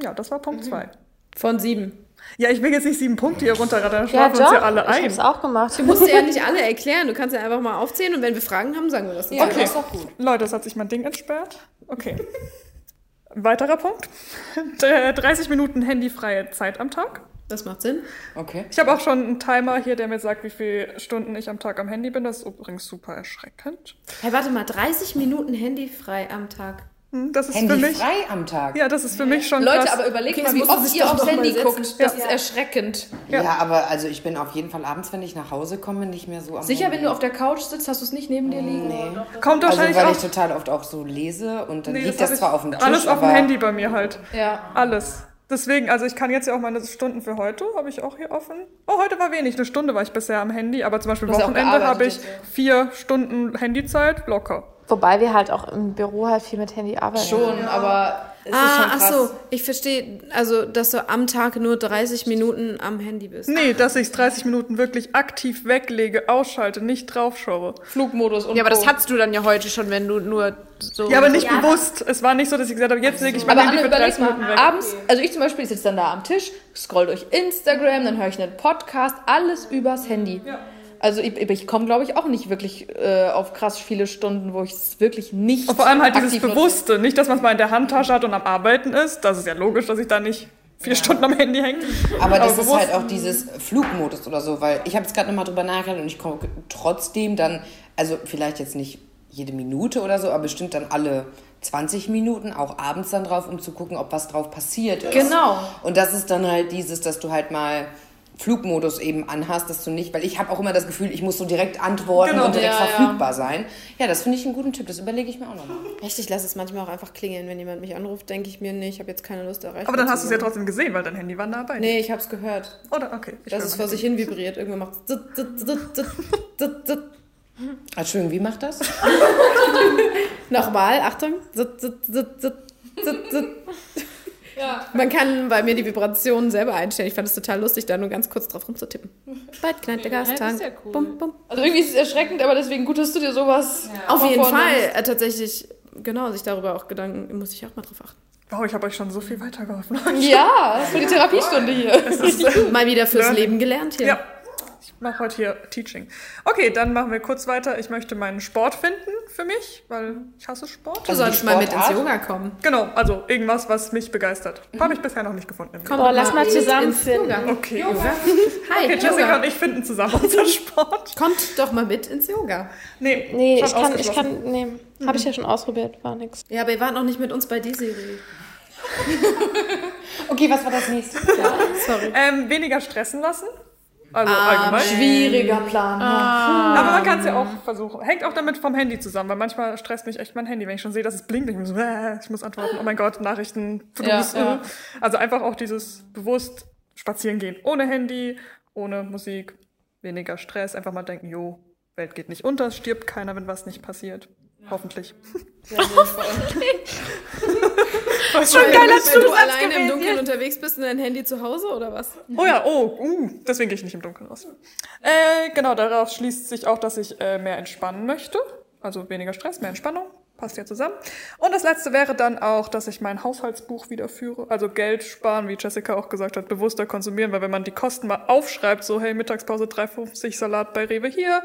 Ja, das war Punkt zwei. Von sieben. Ja, ich will jetzt nicht sieben Punkte hier runterrattern, dann Ja, schlafen uns doch. ja alle ich ein. hab's auch gemacht. Du musst dir ja nicht alle erklären. Du kannst ja einfach mal aufzählen und wenn wir Fragen haben, sagen wir das. Ja, Okay. das ist doch gut. Leute, es hat sich mein Ding entsperrt. Okay. *laughs* Weiterer Punkt. *laughs* D- 30 Minuten handyfreie Zeit am Tag. Das macht Sinn. Okay. Ich habe auch schon einen Timer hier, der mir sagt, wie viele Stunden ich am Tag am Handy bin. Das ist übrigens super erschreckend. Hey, warte mal, 30 Minuten handyfrei am Tag. Hm, Das ist für Handy mich. frei am Tag. Ja, das ist für mich schon Leute, krass. aber überlegt Okay, mal, das wie oft sich ihr doch aufs Handy setzen. guckt. Das Ja. ist erschreckend. Ja. aber also ich bin auf jeden Fall abends, wenn ich nach Hause komme, nicht mehr so am Sicher, Handy. wenn du auf der Couch sitzt, hast du es nicht neben dir liegen? Nee. Kommt Also wahrscheinlich weil auch. ich total oft auch so lese und dann Nee, liegt das ich- zwar auf dem Tisch, Alles auf dem Handy bei mir halt. Ja. Alles. Deswegen, also ich kann jetzt ja auch meine Stunden für heute, habe ich auch hier offen. Oh, heute war wenig, eine Stunde war ich bisher am Handy, aber zum Beispiel ja Wochenende habe ich ja. vier Stunden Handyzeit locker. Wobei wir halt auch im Büro halt viel mit Handy arbeiten. Schon, aber es ist schon Ah, ach krass. so, ich verstehe, also, dass du am Tag nur 30 Minuten am Handy bist. Nee, dass ich 30 Minuten wirklich aktiv weglege, ausschalte, nicht draufschaue. Flugmodus und Ja, aber das hattest du dann ja heute schon, wenn du nur so. Ja, aber nicht bewusst. Es war nicht so, dass ich gesagt habe, jetzt lege ich mein Aber Handy für überleg 30 Minuten mal, weg. abends, also ich zum Beispiel sitze dann da am Tisch, scroll durch Instagram, dann höre ich einen Podcast, alles übers Handy. Also ich, ich komme, glaube ich, auch nicht wirklich äh, auf krass viele Stunden, wo ich es wirklich nicht Und vor allem halt dieses nutze. Bewusste. Nicht, dass man es mal in der Handtasche hat und am Arbeiten ist. Das ist ja logisch, dass ich da nicht vier Stunden am Handy hänge. Aber das ist halt auch dieses Flugmodus oder so, weil ich habe jetzt gerade nochmal drüber nachgedacht und ich komme trotzdem dann, also vielleicht jetzt nicht jede Minute oder so, aber bestimmt dann alle 20 Minuten, auch abends dann drauf, um zu gucken, ob was drauf passiert ist. Genau. Und das ist dann halt dieses, dass du halt mal Flugmodus eben anhast, dass du nicht, weil ich habe auch immer das Gefühl, ich muss so direkt antworten Genau. und direkt Ja, ja. verfügbar sein. Ja, das finde ich einen guten Tipp, das überlege ich mir auch nochmal. Echt, ich lasse es manchmal auch einfach klingeln. Wenn jemand mich anruft, denke ich mir, nee, ich habe jetzt keine Lust erreicht. Aber dann hast du es ja trotzdem gesehen, weil dein Handy war nah bei dir. Nee, ich habe es gehört. Oder? Okay. ich Dass es vor sich hin vibriert. Irgendwann macht es. Entschuldigung, wie macht das? *laughs* Nochmal, Achtung. Zit. Man kann bei mir die Vibrationen selber einstellen. Ich fand es total lustig, da nur ganz kurz drauf rumzutippen. Bald knallt der Gastank. ja cool. Bum, bum. Also irgendwie ist es erschreckend, aber deswegen gut, dass du dir sowas Auf mal jeden. Fall. Äh, tatsächlich, genau, sich darüber auch Gedanken, muss ich auch mal drauf achten. Wow, ich habe euch schon so viel weitergeholfen. Ja, für die Therapiestunde hier. *laughs* Mal wieder fürs Learning. Leben gelernt hier. Ja. Ich mache heute hier Teaching. Okay, dann machen wir kurz weiter. Ich möchte meinen Sport finden für mich, weil ich hasse Sport. Du Also solltest mal mit ins? Yoga kommen. Genau, also irgendwas, was mich begeistert. Habe ich bisher noch nicht gefunden. Leben. Boah, lass mal zusammen ins finden. Yoga. Okay. Hi, Okay, Jessica Yoga. und ich finden zusammen unseren *laughs* Sport. Kommt doch mal mit ins Yoga. Nee, Nee, ich kann, ich kann, nee, habe ich ja schon ausprobiert, war nix. Ja, aber ihr wart noch nicht mit uns bei D-Serie. *laughs* Okay, was war das nächste? *laughs* Sorry. Ähm, weniger stressen lassen. Also allgemein. Schwieriger Plan. Aber man kann es ja auch versuchen. Hängt auch damit vom Handy zusammen, weil manchmal stresst mich echt mein Handy, wenn ich schon sehe, dass es blinkt. Ich so, äh, ich muss antworten. Oh mein Gott, Nachrichten. Ja, ja. Also einfach auch dieses bewusst spazieren gehen. Ohne Handy, ohne Musik, weniger Stress. Einfach mal denken, jo, Welt geht nicht unter, es stirbt keiner, wenn was nicht passiert. Hoffentlich. Was *laughs* schon geiler Wenn du alleine im Dunkeln unterwegs bist und dein Handy zu Hause oder was? Oh ja, oh, uh, deswegen gehe ich nicht im Dunkeln raus. Äh, genau, daraus schließt sich auch, dass ich äh, mehr entspannen möchte. Also weniger Stress, mehr Entspannung. Passt ja zusammen. Und das letzte wäre dann auch, dass ich mein Haushaltsbuch wieder führe. Also Geld sparen, wie Jessica auch gesagt hat, bewusster konsumieren, weil wenn man die Kosten mal aufschreibt, so hey, Mittagspause 3,50 Salat bei Rewe hier,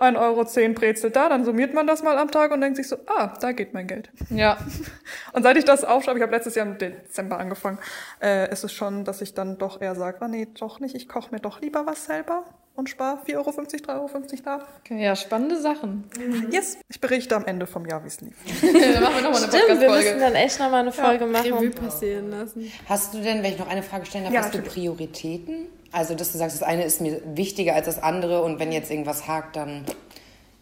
1,10 Euro Brezel da, dann summiert man das mal am Tag und denkt sich so, ah, da geht mein Geld. Ja. *laughs* Und seit ich das aufschreibe, ich habe letztes Jahr im Dezember angefangen, äh, ist es schon, dass ich dann doch eher sage, ah, nee, doch nicht, ich koche mir doch lieber was selber und spare 4,50 Euro, 3,50 Euro da. Ja, spannende Sachen. Yes, ich berichte am Ende vom Jahr, wie es lief. *laughs* Dann machen wir nochmal eine Stimmt, wir müssen dann echt nochmal eine Folge Revue machen. passieren lassen. Hast du denn, wenn ich noch eine Frage stellen darf, Ja, hast du. Prioritäten? Also, dass du sagst, das eine ist mir wichtiger als das andere und wenn jetzt irgendwas hakt, dann.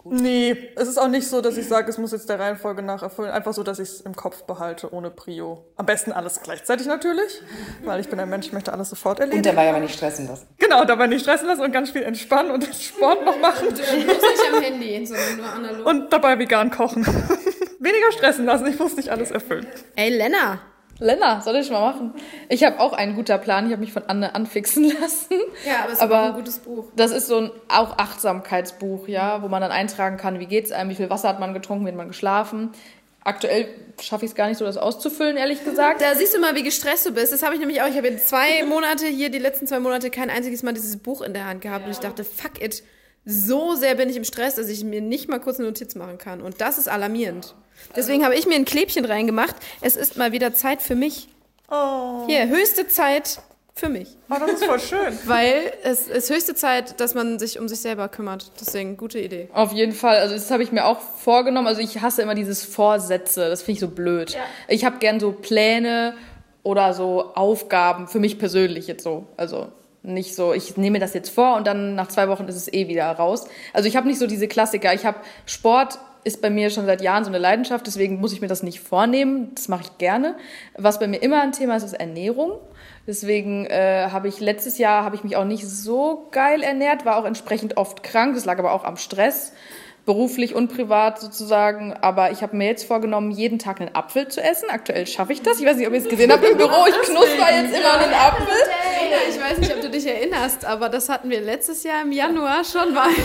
Nee, es ist auch nicht so, dass ich sage, es muss jetzt der Reihenfolge nach erfüllen. Einfach so, dass ich es im Kopf behalte, ohne Prio. Am besten alles gleichzeitig natürlich, weil ich bin ein Mensch, ich möchte alles sofort Und erledigen. dabei aber nicht stressen lassen. Genau, dabei nicht stressen lassen und ganz viel entspannen und *laughs* Sport noch machen. Bloß nicht am Handy, sondern nur analog. Und dabei vegan kochen. *laughs* Weniger stressen lassen, ich muss nicht alles erfüllen. Ey, Lena, Lena, soll ich mal machen? Ich habe auch einen guter Plan. Ich habe mich von Anne anfixen *laughs* lassen. Ja, aber es ist Aber- auch ein gutes Buch. Das ist so ein auch Achtsamkeitsbuch, ja, wo man dann eintragen kann, wie geht's einem, wie viel Wasser hat man getrunken, wie hat man geschlafen. Aktuell schaffe ich es gar nicht so, das auszufüllen, ehrlich gesagt. Da siehst du mal, wie gestresst du bist. Das habe ich nämlich auch. Ich habe jetzt zwei *laughs* Monate hier, die letzten zwei Monate, kein einziges Mal dieses Buch in der Hand gehabt. Und ich dachte, fuck it. So sehr bin ich im Stress, dass ich mir nicht mal kurz eine Notiz machen kann. Und das ist alarmierend. Deswegen habe ich mir ein Klebchen reingemacht. Es ist mal wieder Zeit für mich. Oh, Hier, höchste Zeit für mich. oh das ist voll schön. *laughs* Weil es ist höchste Zeit, dass man sich um sich selber kümmert. Deswegen, gute Idee. Auf jeden Fall. Also das habe ich mir auch vorgenommen. Also ich hasse immer dieses Vorsätze. Das finde ich so blöd. Ich habe gern so Pläne oder so Aufgaben für mich persönlich jetzt so. Also nicht so, ich nehme das jetzt vor und dann nach zwei Wochen ist es eh wieder raus. Also ich habe nicht so diese Klassiker. Ich habe Sport ist bei mir schon seit Jahren so eine Leidenschaft, deswegen muss ich mir das nicht vornehmen. Das mache ich gerne. Was bei mir immer ein Thema ist, ist Ernährung. Deswegen äh, habe ich letztes Jahr habe ich mich auch nicht so geil ernährt, war auch entsprechend oft krank. Das lag aber auch am Stress, beruflich und privat sozusagen. Aber ich habe mir jetzt vorgenommen, jeden Tag einen Apfel zu essen. Aktuell schaffe ich das. Ich weiß nicht, ob ihr es gesehen habt im Büro. Ich knusper jetzt immer einen Apfel. Ich weiß nicht, ob du dich erinnerst, aber das hatten wir letztes Jahr im Januar schon mal. *laughs*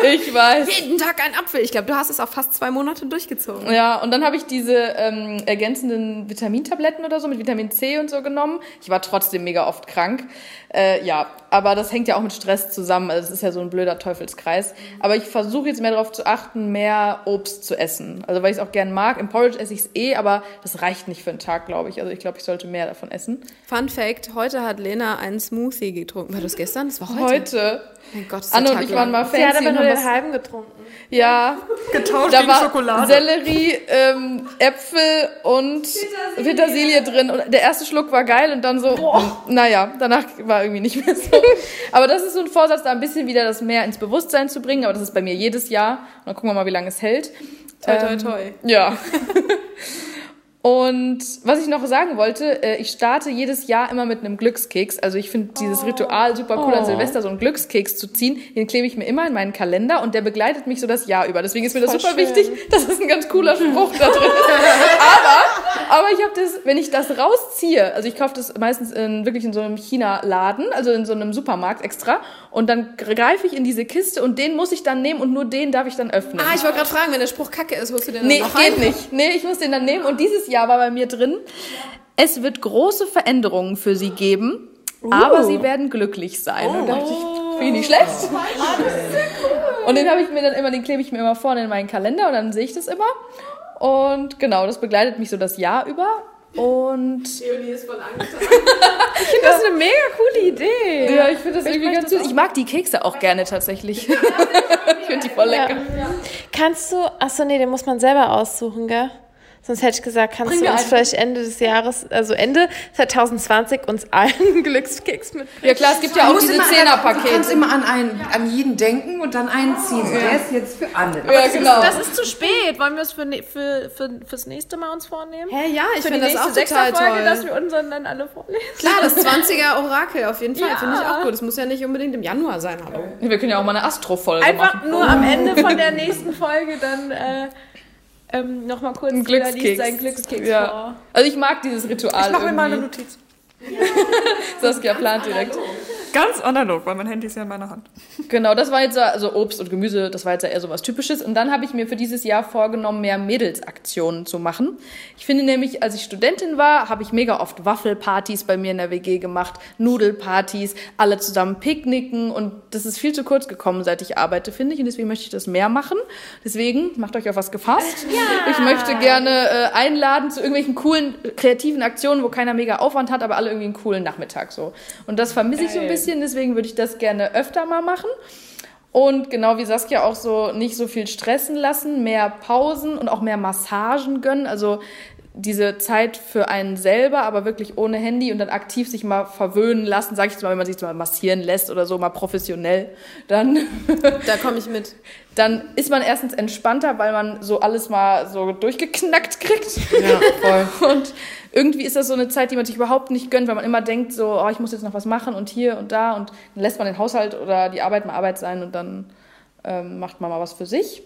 Ich weiß. Jeden Tag ein Apfel. Ich glaube, du hast es auch fast zwei Monate durchgezogen. Ja, und dann habe ich diese ähm, ergänzenden Vitamintabletten oder so mit Vitamin C und so genommen. Ich war trotzdem mega oft krank. Äh, ja, aber das hängt ja auch mit Stress zusammen. Also es ist ja so ein blöder Teufelskreis. Aber ich versuche jetzt mehr darauf zu achten, mehr Obst zu essen. Also weil ich es auch gern mag. Im Porridge esse ich es eh, aber das reicht nicht für einen Tag, glaube ich. Also ich glaube, ich sollte mehr davon essen. Fun Fact: Heute hat Lena einen Smoothie getrunken. War das gestern? Das war heute. Heute. Mein Gott, ist Anne und ich waren mal Sie hat fancy aber nur den was, halben getrunken. ja, Getauscht da gegen war Schokolade. Sellerie, ähm, Äpfel und Petersilie. drin. Und der erste Schluck war geil und dann so, mh, naja, danach war irgendwie nicht mehr so. *laughs* Aber das ist so ein Vorsatz, da ein bisschen wieder das mehr ins Bewusstsein zu bringen. Aber das ist bei mir jedes Jahr. Und dann gucken wir mal, wie lange es hält. Toi, toi, Ähm, toi. Ja. *laughs* Und was ich noch sagen wollte, äh, ich starte jedes Jahr immer mit einem Glückskeks. Also ich finde dieses Ritual super cool an Silvester, so einen Glückskeks zu ziehen. Den klebe ich mir immer in meinen Kalender und der begleitet mich so das Jahr über. Deswegen ist mir das super wichtig, dass es ein ganz cooler Spruch da drin ist. Aber, aber ich habe das, wenn ich das rausziehe, also ich kaufe das meistens in, wirklich in so einem China-Laden, also in so einem Supermarkt extra, und dann greife ich in diese Kiste und den muss ich dann nehmen und nur den darf ich dann öffnen. Ah, ich wollte gerade fragen, wenn der Spruch kacke ist, holst du den Nee, dann noch geht rein? nicht. Nee, ich muss den dann nehmen. Und dieses Jahr war bei mir drin, es wird große Veränderungen für sie geben, aber sie werden glücklich sein. Und da dachte ich, finde ich nicht schlecht. Und den habe ich mir dann immer, den klebe ich mir immer vorne in meinen Kalender und dann sehe ich das immer. Und genau, das begleitet mich so das Jahr über. Und Leonie ist voll angetan. *laughs* Das ist eine mega coole Idee. ja, ich finde das irgendwie ganz süß. Ich mag die Kekse auch gerne tatsächlich. *laughs* ich finde die voll lecker. Kannst du, achso, nee, den muss man selber aussuchen, gell? Sonst hätte ich gesagt, kannst Bring du uns einen. vielleicht Ende des Jahres, also Ende 2020 uns allen *laughs* Glückskeks mitbringen? Ja klar, es gibt ja auch diese immer- Du Zehnerpakete. kannst immer an, einen, an jeden denken und dann einen ziehen. Der ist jetzt für Anne. Ja, genau. Das ist zu spät. Wollen wir es für, ne- für, für, fürs nächste Mal uns vornehmen? Hä, ja, ich finde das nächste auch total Sechserfolge, dass wir unseren dann alle vorlesen. Klar, das *laughs* 20er Orakel auf jeden Fall, Ja. finde ich auch gut. Das muss ja nicht unbedingt im Januar sein, hallo. Wir können ja auch mal eine Astro-Folge Einfach machen. nur am *laughs* Ende von der nächsten Folge dann äh, ähm, nochmal kurz Ein jeder liest Glückskeks. seinen Glückskeks Ja. vor. Also ich mag dieses Ritual Ich mache mir mal eine. Notiz. *laughs* Saskia plant direkt. Ganz analog, weil mein Handy ist ja in meiner Hand. Genau, das war jetzt so, also Obst und Gemüse, das war jetzt ja eher so was Typisches. Und dann habe ich mir für dieses Jahr vorgenommen, mehr Mädelsaktionen zu machen. Ich finde nämlich, als ich Studentin war, habe ich mega oft Waffelpartys bei mir in der WG gemacht, Nudelpartys, alle zusammen picknicken und das ist viel zu kurz gekommen, seit ich arbeite, finde ich. Und deswegen möchte ich das mehr machen. Deswegen macht euch auf was gefasst. *laughs* Ich möchte gerne äh, einladen zu irgendwelchen coolen, kreativen Aktionen, wo keiner mega Aufwand hat, aber alle irgendwie einen coolen Nachmittag so. Und das vermisse ich so ein bisschen, deswegen würde ich das gerne öfter mal machen. Und genau wie Saskia auch so nicht so viel stressen lassen, mehr Pausen und auch mehr Massagen gönnen. Also diese Zeit für einen selber, aber wirklich ohne Handy und dann aktiv sich mal verwöhnen lassen, sag ich jetzt mal, wenn man sich mal massieren lässt oder so, mal professionell, dann, *laughs* Da komme ich mit. dann ist man erstens entspannter, weil man so alles mal so durchgeknackt kriegt. Ja, voll. *laughs* Und irgendwie ist das so eine Zeit, die man sich überhaupt nicht gönnt, weil man immer denkt, so, oh, ich muss jetzt noch was machen und hier und da und dann lässt man den Haushalt oder die Arbeit mal Arbeit sein und dann ähm, macht man mal was für sich.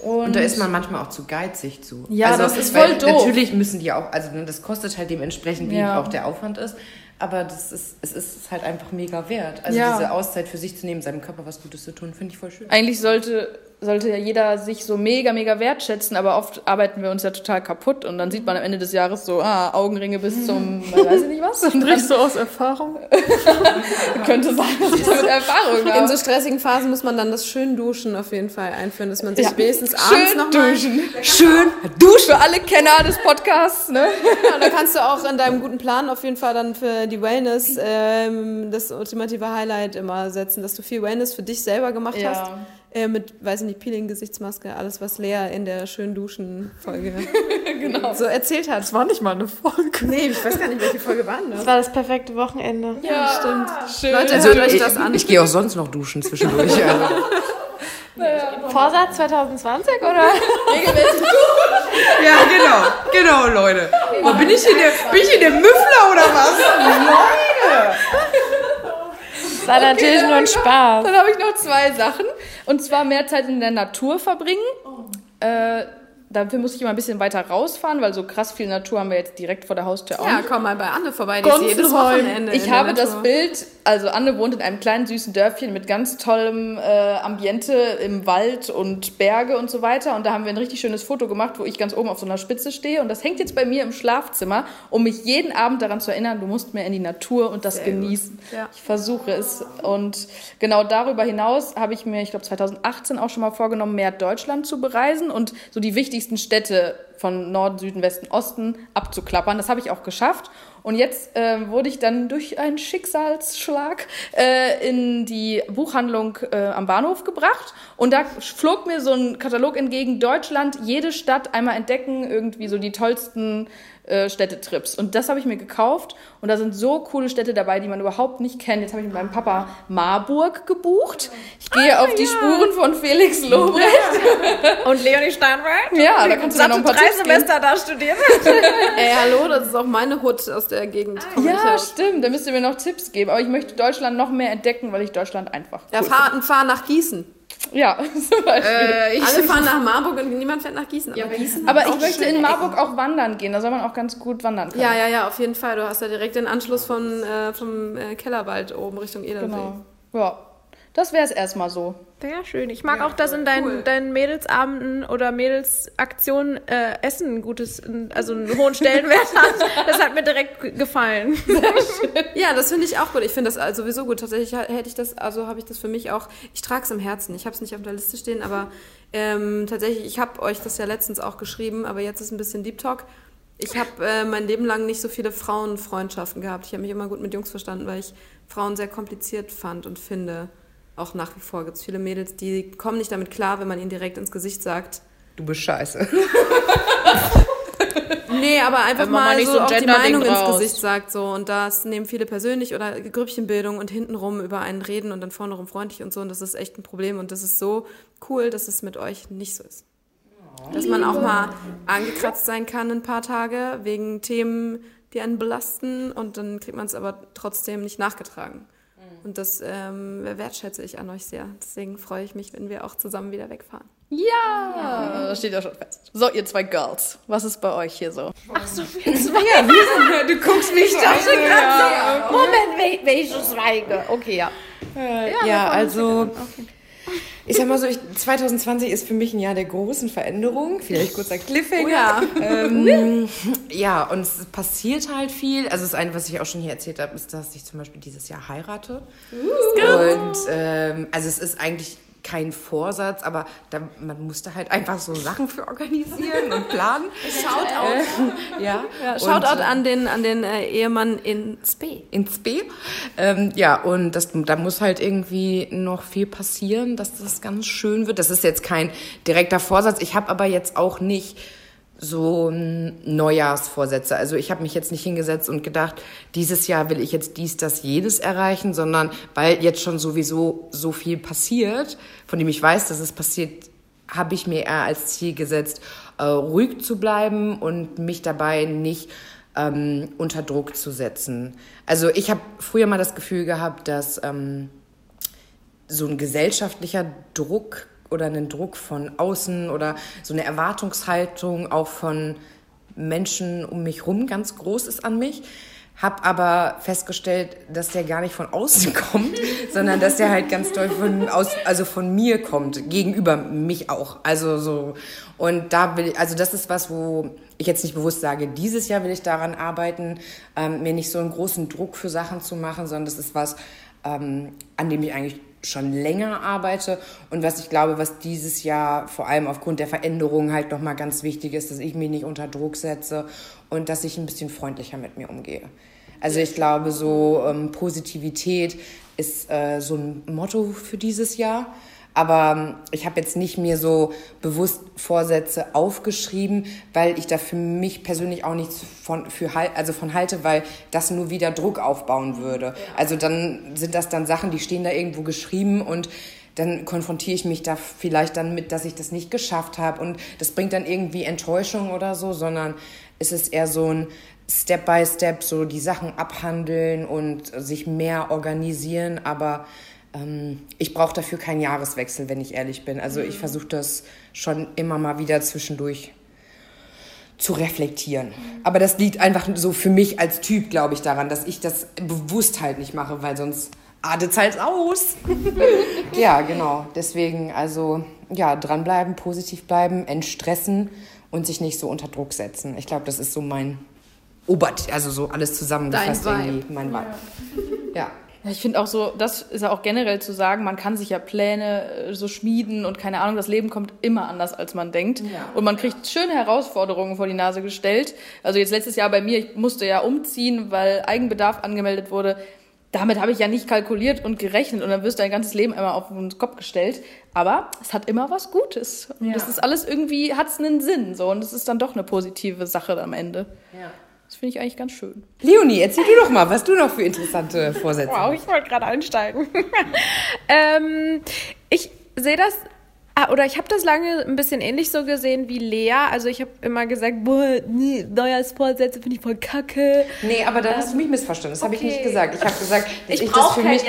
Und da ist man manchmal auch zu geizig zu. Ja, also, das ist voll doof. Natürlich müssen die auch, also das kostet halt dementsprechend, wie Ja. auch der Aufwand ist. Aber das ist, es ist halt einfach mega wert. Also Ja. diese Auszeit für sich zu nehmen, seinem Körper was Gutes zu tun, finde ich voll schön. Eigentlich sollte, sollte ja jeder sich so mega, mega wertschätzen, aber oft arbeiten wir uns ja total kaputt und dann sieht man am Ende des Jahres so, ah, Augenringe bis zum, *laughs* weiß ich nicht was. Und dann Sprichst du aus Erfahrung? *laughs* könnte sein, dass ich damit Erfahrung In habe. so stressigen Phasen muss man dann das schön Duschen auf jeden Fall einführen, dass man sich Ja. wenigstens abends Schön nochmal... duschen. Schön Dusch für alle Kenner des Podcasts, ne? Ja, da kannst du auch in deinem guten Plan auf jeden Fall dann für die Wellness ähm, das ultimative Highlight immer setzen, dass du viel Wellness für dich selber gemacht Ja. hast. Äh, mit, weiß ich nicht, Peeling, Gesichtsmaske, alles, was Lea in der schönen Duschen-Folge *laughs* Genau. so erzählt hat. Das war nicht mal eine Folge. Nee, ich weiß gar nicht, welche Folge war denn das? Das war das perfekte Wochenende. Ja, stimmt. Schön. Leute, Also hört euch ich, das an. ich gehe auch sonst noch duschen zwischendurch. *laughs* Also. Vorsatz 2020 oder? *laughs* Ja, genau. Genau, Leute. Oh, bin, ich hier der, bin ich hier der Müffler oder was? Das war natürlich nur ein Spaß. Dann habe ich noch zwei Sachen. Und zwar mehr Zeit in der Natur verbringen. Äh, dafür muss ich immer ein bisschen weiter rausfahren, weil so krass viel Natur haben wir jetzt direkt vor der Haustür auch Ja, komm mal bei Anne vorbei, die ist jedes. Wochenende in Ich der habe das. Bild, also Anne wohnt in einem kleinen süßen Dörfchen mit ganz tollem äh, Ambiente im Wald und Berge und so weiter. Und da haben wir ein richtig schönes Foto gemacht, wo ich ganz oben auf so einer Spitze stehe. Und das hängt jetzt bei mir im Schlafzimmer, um mich jeden Abend daran zu erinnern, du musst mehr in die Natur und das genießen. Ja. Ich versuche es. Und genau darüber hinaus habe ich mir, ich glaube 2018 auch schon mal vorgenommen, mehr Deutschland zu bereisen und so die wichtigsten Städte von Norden, Süden, Westen, Osten abzuklappern. Das habe ich auch geschafft. Und jetzt äh, wurde ich dann durch einen Schicksalsschlag äh, in die Buchhandlung äh, am Bahnhof gebracht. Und da flog mir so ein Katalog entgegen, Deutschland, jede Stadt einmal entdecken, irgendwie so die tollsten äh, Städtetrips. Und das habe ich mir gekauft. Und da sind so coole Städte dabei, die man überhaupt nicht kennt. Jetzt habe ich mit meinem Papa Marburg gebucht. Ich gehe auf die Spuren von Felix Lobrecht. *laughs* Und Leonie Steinberg? Ja, da kannst du mir noch ein paar drei Tipps geben. Semester da studiert. *laughs* Ey, hallo, das ist auch meine Hut aus der Gegend. Komm ich Ja, stimmt. Da müsst ihr mir noch Tipps geben. Aber ich möchte Deutschland noch mehr entdecken, weil ich Deutschland einfach. Ja, cool fahr, fahr nach Gießen. Ja, *laughs* zum Beispiel. Alle *laughs* fahren nach Marburg und niemand fährt nach Gießen. Aber Gießen aber ich möchte in Marburg auch wandern gehen. Da soll man auch ganz gut wandern können. Ja, ja, ja, auf jeden Fall. Du hast ja direkt den Anschluss von, äh, vom äh, Kellerwald oben Richtung Edersee. Genau. Ja, das wäre es erstmal so. Sehr schön. Ich mag auch, dass in deinen, deinen Mädelsabenden oder Mädelsaktionen äh, Essen ein gutes, also einen hohen Stellenwert *laughs* hat. Das hat mir direkt ge- gefallen. *laughs* Ja, das finde ich auch gut. Ich finde das sowieso gut. Tatsächlich hätte ich das, also habe ich das für mich auch, ich trage es im Herzen. Ich habe es nicht auf der Liste stehen, aber ähm, tatsächlich, ich habe euch das ja letztens auch geschrieben, aber jetzt ist ein bisschen Deep Talk. Ich habe äh, mein Leben lang nicht so viele Frauenfreundschaften gehabt. Ich habe mich immer gut mit Jungs verstanden, weil ich Frauen sehr kompliziert fand und finde. Auch nach wie vor gibt es viele Mädels, die kommen nicht damit klar, wenn man ihnen direkt ins Gesicht sagt, Du bist scheiße. *laughs* Nee, aber einfach mal, mal nicht so so auch die Meinung ins. Gesicht sagt so und das nehmen viele persönlich oder Grüppchenbildung und hintenrum über einen reden und dann vorne rum freundlich und so und das ist echt ein Problem und das ist so cool, dass es mit euch nicht so ist. Dass man auch mal angekratzt sein kann ein paar Tage wegen Themen, die einen belasten und dann kriegt man es aber trotzdem nicht nachgetragen. Und das ähm, wertschätze ich an euch sehr. Deswegen freue ich mich, wenn wir auch zusammen wieder wegfahren. Ja, das steht ja schon fest. So, ihr zwei Girls, was ist bei euch hier so? du guckst mich doch so. Moment, wel welche Zweige? Okay, ja. Ja, also ich sag mal so, ich, 2020 ist für mich ein Jahr der großen Veränderung. Vielleicht kurzer Cliffhanger. Oh ja. Ähm, *laughs* ja, und es passiert halt viel. Also das eine, was ich auch schon hier erzählt habe, ist, dass ich zum Beispiel dieses Jahr heirate. und ähm, also es ist eigentlich kein Vorsatz, aber da, man musste halt einfach so Sachen für organisieren und planen. *laughs* Shoutout. Ja, Ja, Und, Shoutout äh, an den, an den äh, Ehemann in Spee. ins B. Ähm, ja, und das, da muss halt irgendwie noch viel passieren, dass das ganz schön wird. Das ist jetzt kein direkter Vorsatz. Ich habe aber jetzt auch nicht so Neujahrsvorsätze. Also ich habe mich jetzt nicht hingesetzt und gedacht, dieses Jahr will ich jetzt dies, das, jedes erreichen, sondern weil jetzt schon sowieso so viel passiert, von dem ich weiß, dass es passiert, habe ich mir eher als Ziel gesetzt, äh, ruhig zu bleiben und mich dabei nicht ähm, unter Druck zu setzen. Also ich habe früher mal das Gefühl gehabt, dass ähm, so ein gesellschaftlicher Druck oder einen Druck von außen oder so eine Erwartungshaltung auch von Menschen um mich rum ganz groß ist an mich. Hab aber festgestellt, dass der gar nicht von außen *laughs* kommt, sondern dass der halt ganz doll von aus, also von mir kommt, gegenüber mich auch. Also so. Und da will also das ist was, wo ich jetzt nicht bewusst sage, dieses Jahr will ich daran arbeiten, ähm, mir nicht so einen großen Druck für Sachen zu machen, sondern das ist was, ähm, an dem ich eigentlich schon länger arbeite und was ich glaube, was dieses Jahr vor allem aufgrund der Veränderungen halt nochmal ganz wichtig ist, dass ich mich nicht unter Druck setze und dass ich ein bisschen freundlicher mit mir umgehe. Also ich glaube, so ähm, Positivität ist äh, so ein Motto für dieses Jahr. Aber ähm, ich habe jetzt nicht mir so bewusst Vorsätze aufgeschrieben, weil ich da für mich persönlich auch nichts von, für, also von halte, weil das nur wieder Druck aufbauen würde. Also dann sind das dann Sachen, die stehen da irgendwo geschrieben und dann konfrontiere ich mich da vielleicht dann mit, dass ich das nicht geschafft habe und das bringt dann irgendwie Enttäuschung oder so, sondern es ist eher so ein Step by Step so die Sachen abhandeln und sich mehr organisieren, aber ich brauche dafür keinen Jahreswechsel, wenn ich ehrlich bin. Also ich versuche das schon immer mal wieder zwischendurch zu reflektieren. Aber das liegt einfach so für mich als Typ, glaube ich, daran, dass ich das bewusst halt nicht mache, weil sonst es halt aus. *laughs* ja, genau. Deswegen, also, ja, dranbleiben, positiv bleiben, entstressen und sich nicht so unter Druck setzen. Ich glaube, das ist so mein Obert, also so alles zusammengefasst Dein Vibe. irgendwie, mein Vibe. Ja. Ja, ich finde auch so, das ist ja auch generell zu sagen, man kann sich ja Pläne äh, so schmieden und keine Ahnung, das Leben kommt immer anders, als man denkt. Und man kriegt schöne Herausforderungen vor die Nase gestellt. Also jetzt letztes Jahr bei mir, ich musste ja umziehen, weil Eigenbedarf angemeldet wurde. Damit habe ich ja nicht kalkuliert und gerechnet und dann wirst du dein ganzes Leben einmal auf den Kopf gestellt. Aber es hat immer was Gutes. Und das ist alles irgendwie, hat es einen Sinn. So. Und es ist dann doch eine positive Sache am Ende. Ja. Das finde ich eigentlich ganz schön. Leonie, erzähl du doch mal, was du noch für interessante Vorsätze Wow, ich wollte gerade einsteigen. *laughs* ähm, ich sehe das, oder ich habe das lange ein bisschen ähnlich so gesehen wie Lea. Also ich habe immer gesagt, boah, nee, Neujahrsvorsätze finde ich voll kacke. Nee, aber da hast du mich missverstanden. Das habe ich nicht okay. gesagt. Ich habe gesagt, *laughs* dass Ich ich, das für mich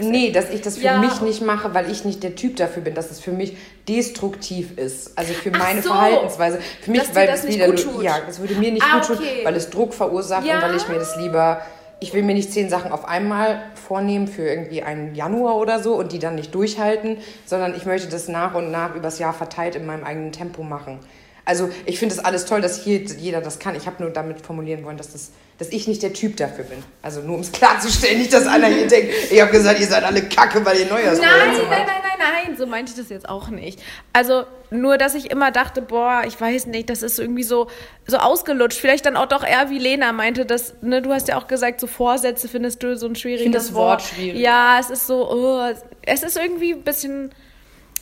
nee, dass ich das für Ja. mich nicht mache, weil ich nicht der Typ dafür bin, dass es für mich destruktiv ist. Also für meine so. Verhaltensweise. Für mich, weil das es nicht wieder gut ja, das würde mir nicht Ah, gut tun, okay. weil es Druck verursacht Ja. und weil ich mir das lieber ich will mir nicht zehn Sachen auf einmal vornehmen für irgendwie einen Januar oder so und die dann nicht durchhalten, sondern ich möchte das nach und nach übers Jahr verteilt in meinem eigenen Tempo machen. Also ich finde es alles toll, dass hier jeder das kann. Ich habe nur damit formulieren wollen, dass, das, dass ich nicht der Typ dafür bin. Also nur um es klarzustellen, nicht, dass einer hier denkt, ich habe gesagt, ihr seid alle Kacke, weil ihr Neujahrsvorsätze Nein, nein, nein, nein, so meinte ich das jetzt auch nicht. Also nur, dass ich immer dachte, boah, ich weiß nicht, das ist irgendwie so, so ausgelutscht. Vielleicht dann auch doch eher wie Lena meinte, dass, ne, du hast ja auch gesagt, so Vorsätze findest du so ein schwieriges finde das Wort schwierig. Ja, es ist so, oh, es ist irgendwie ein bisschen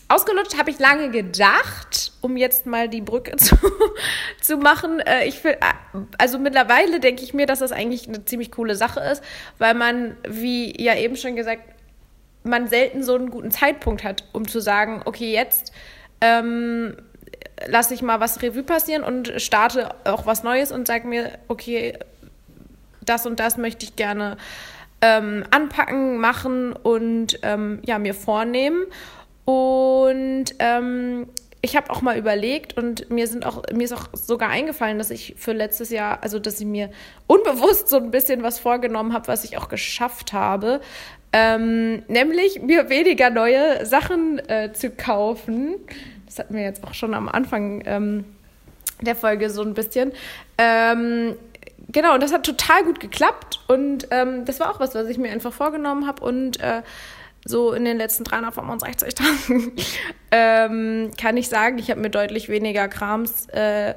ausgelutscht, habe ich lange gedacht, um jetzt mal die Brücke *laughs* zu, zu machen. Äh, ich will, also mittlerweile denke ich mir, dass das eigentlich eine ziemlich coole Sache ist, weil man, wie ja eben schon gesagt, man selten so einen guten Zeitpunkt hat, um zu sagen, okay, jetzt ähm, lasse ich mal was Revue passieren und starte auch was Neues und sage mir, okay, das und das möchte ich gerne ähm, anpacken, machen und ähm, ja, mir vornehmen. Und ähm, ich habe auch mal überlegt und mir sind auch mir ist auch sogar eingefallen, dass ich für letztes Jahr, also dass ich mir unbewusst so ein bisschen was vorgenommen habe, was ich auch geschafft habe, ähm, nämlich mir weniger neue Sachen äh, zu kaufen. Das hatten wir jetzt auch schon am Anfang ähm, der Folge so ein bisschen. Ähm, genau, und das hat total gut geklappt. Und ähm, das war auch was, was ich mir einfach vorgenommen habe. Und äh, so in den letzten 365 Tagen *laughs* ähm, kann ich sagen, ich habe mir deutlich weniger Krams äh,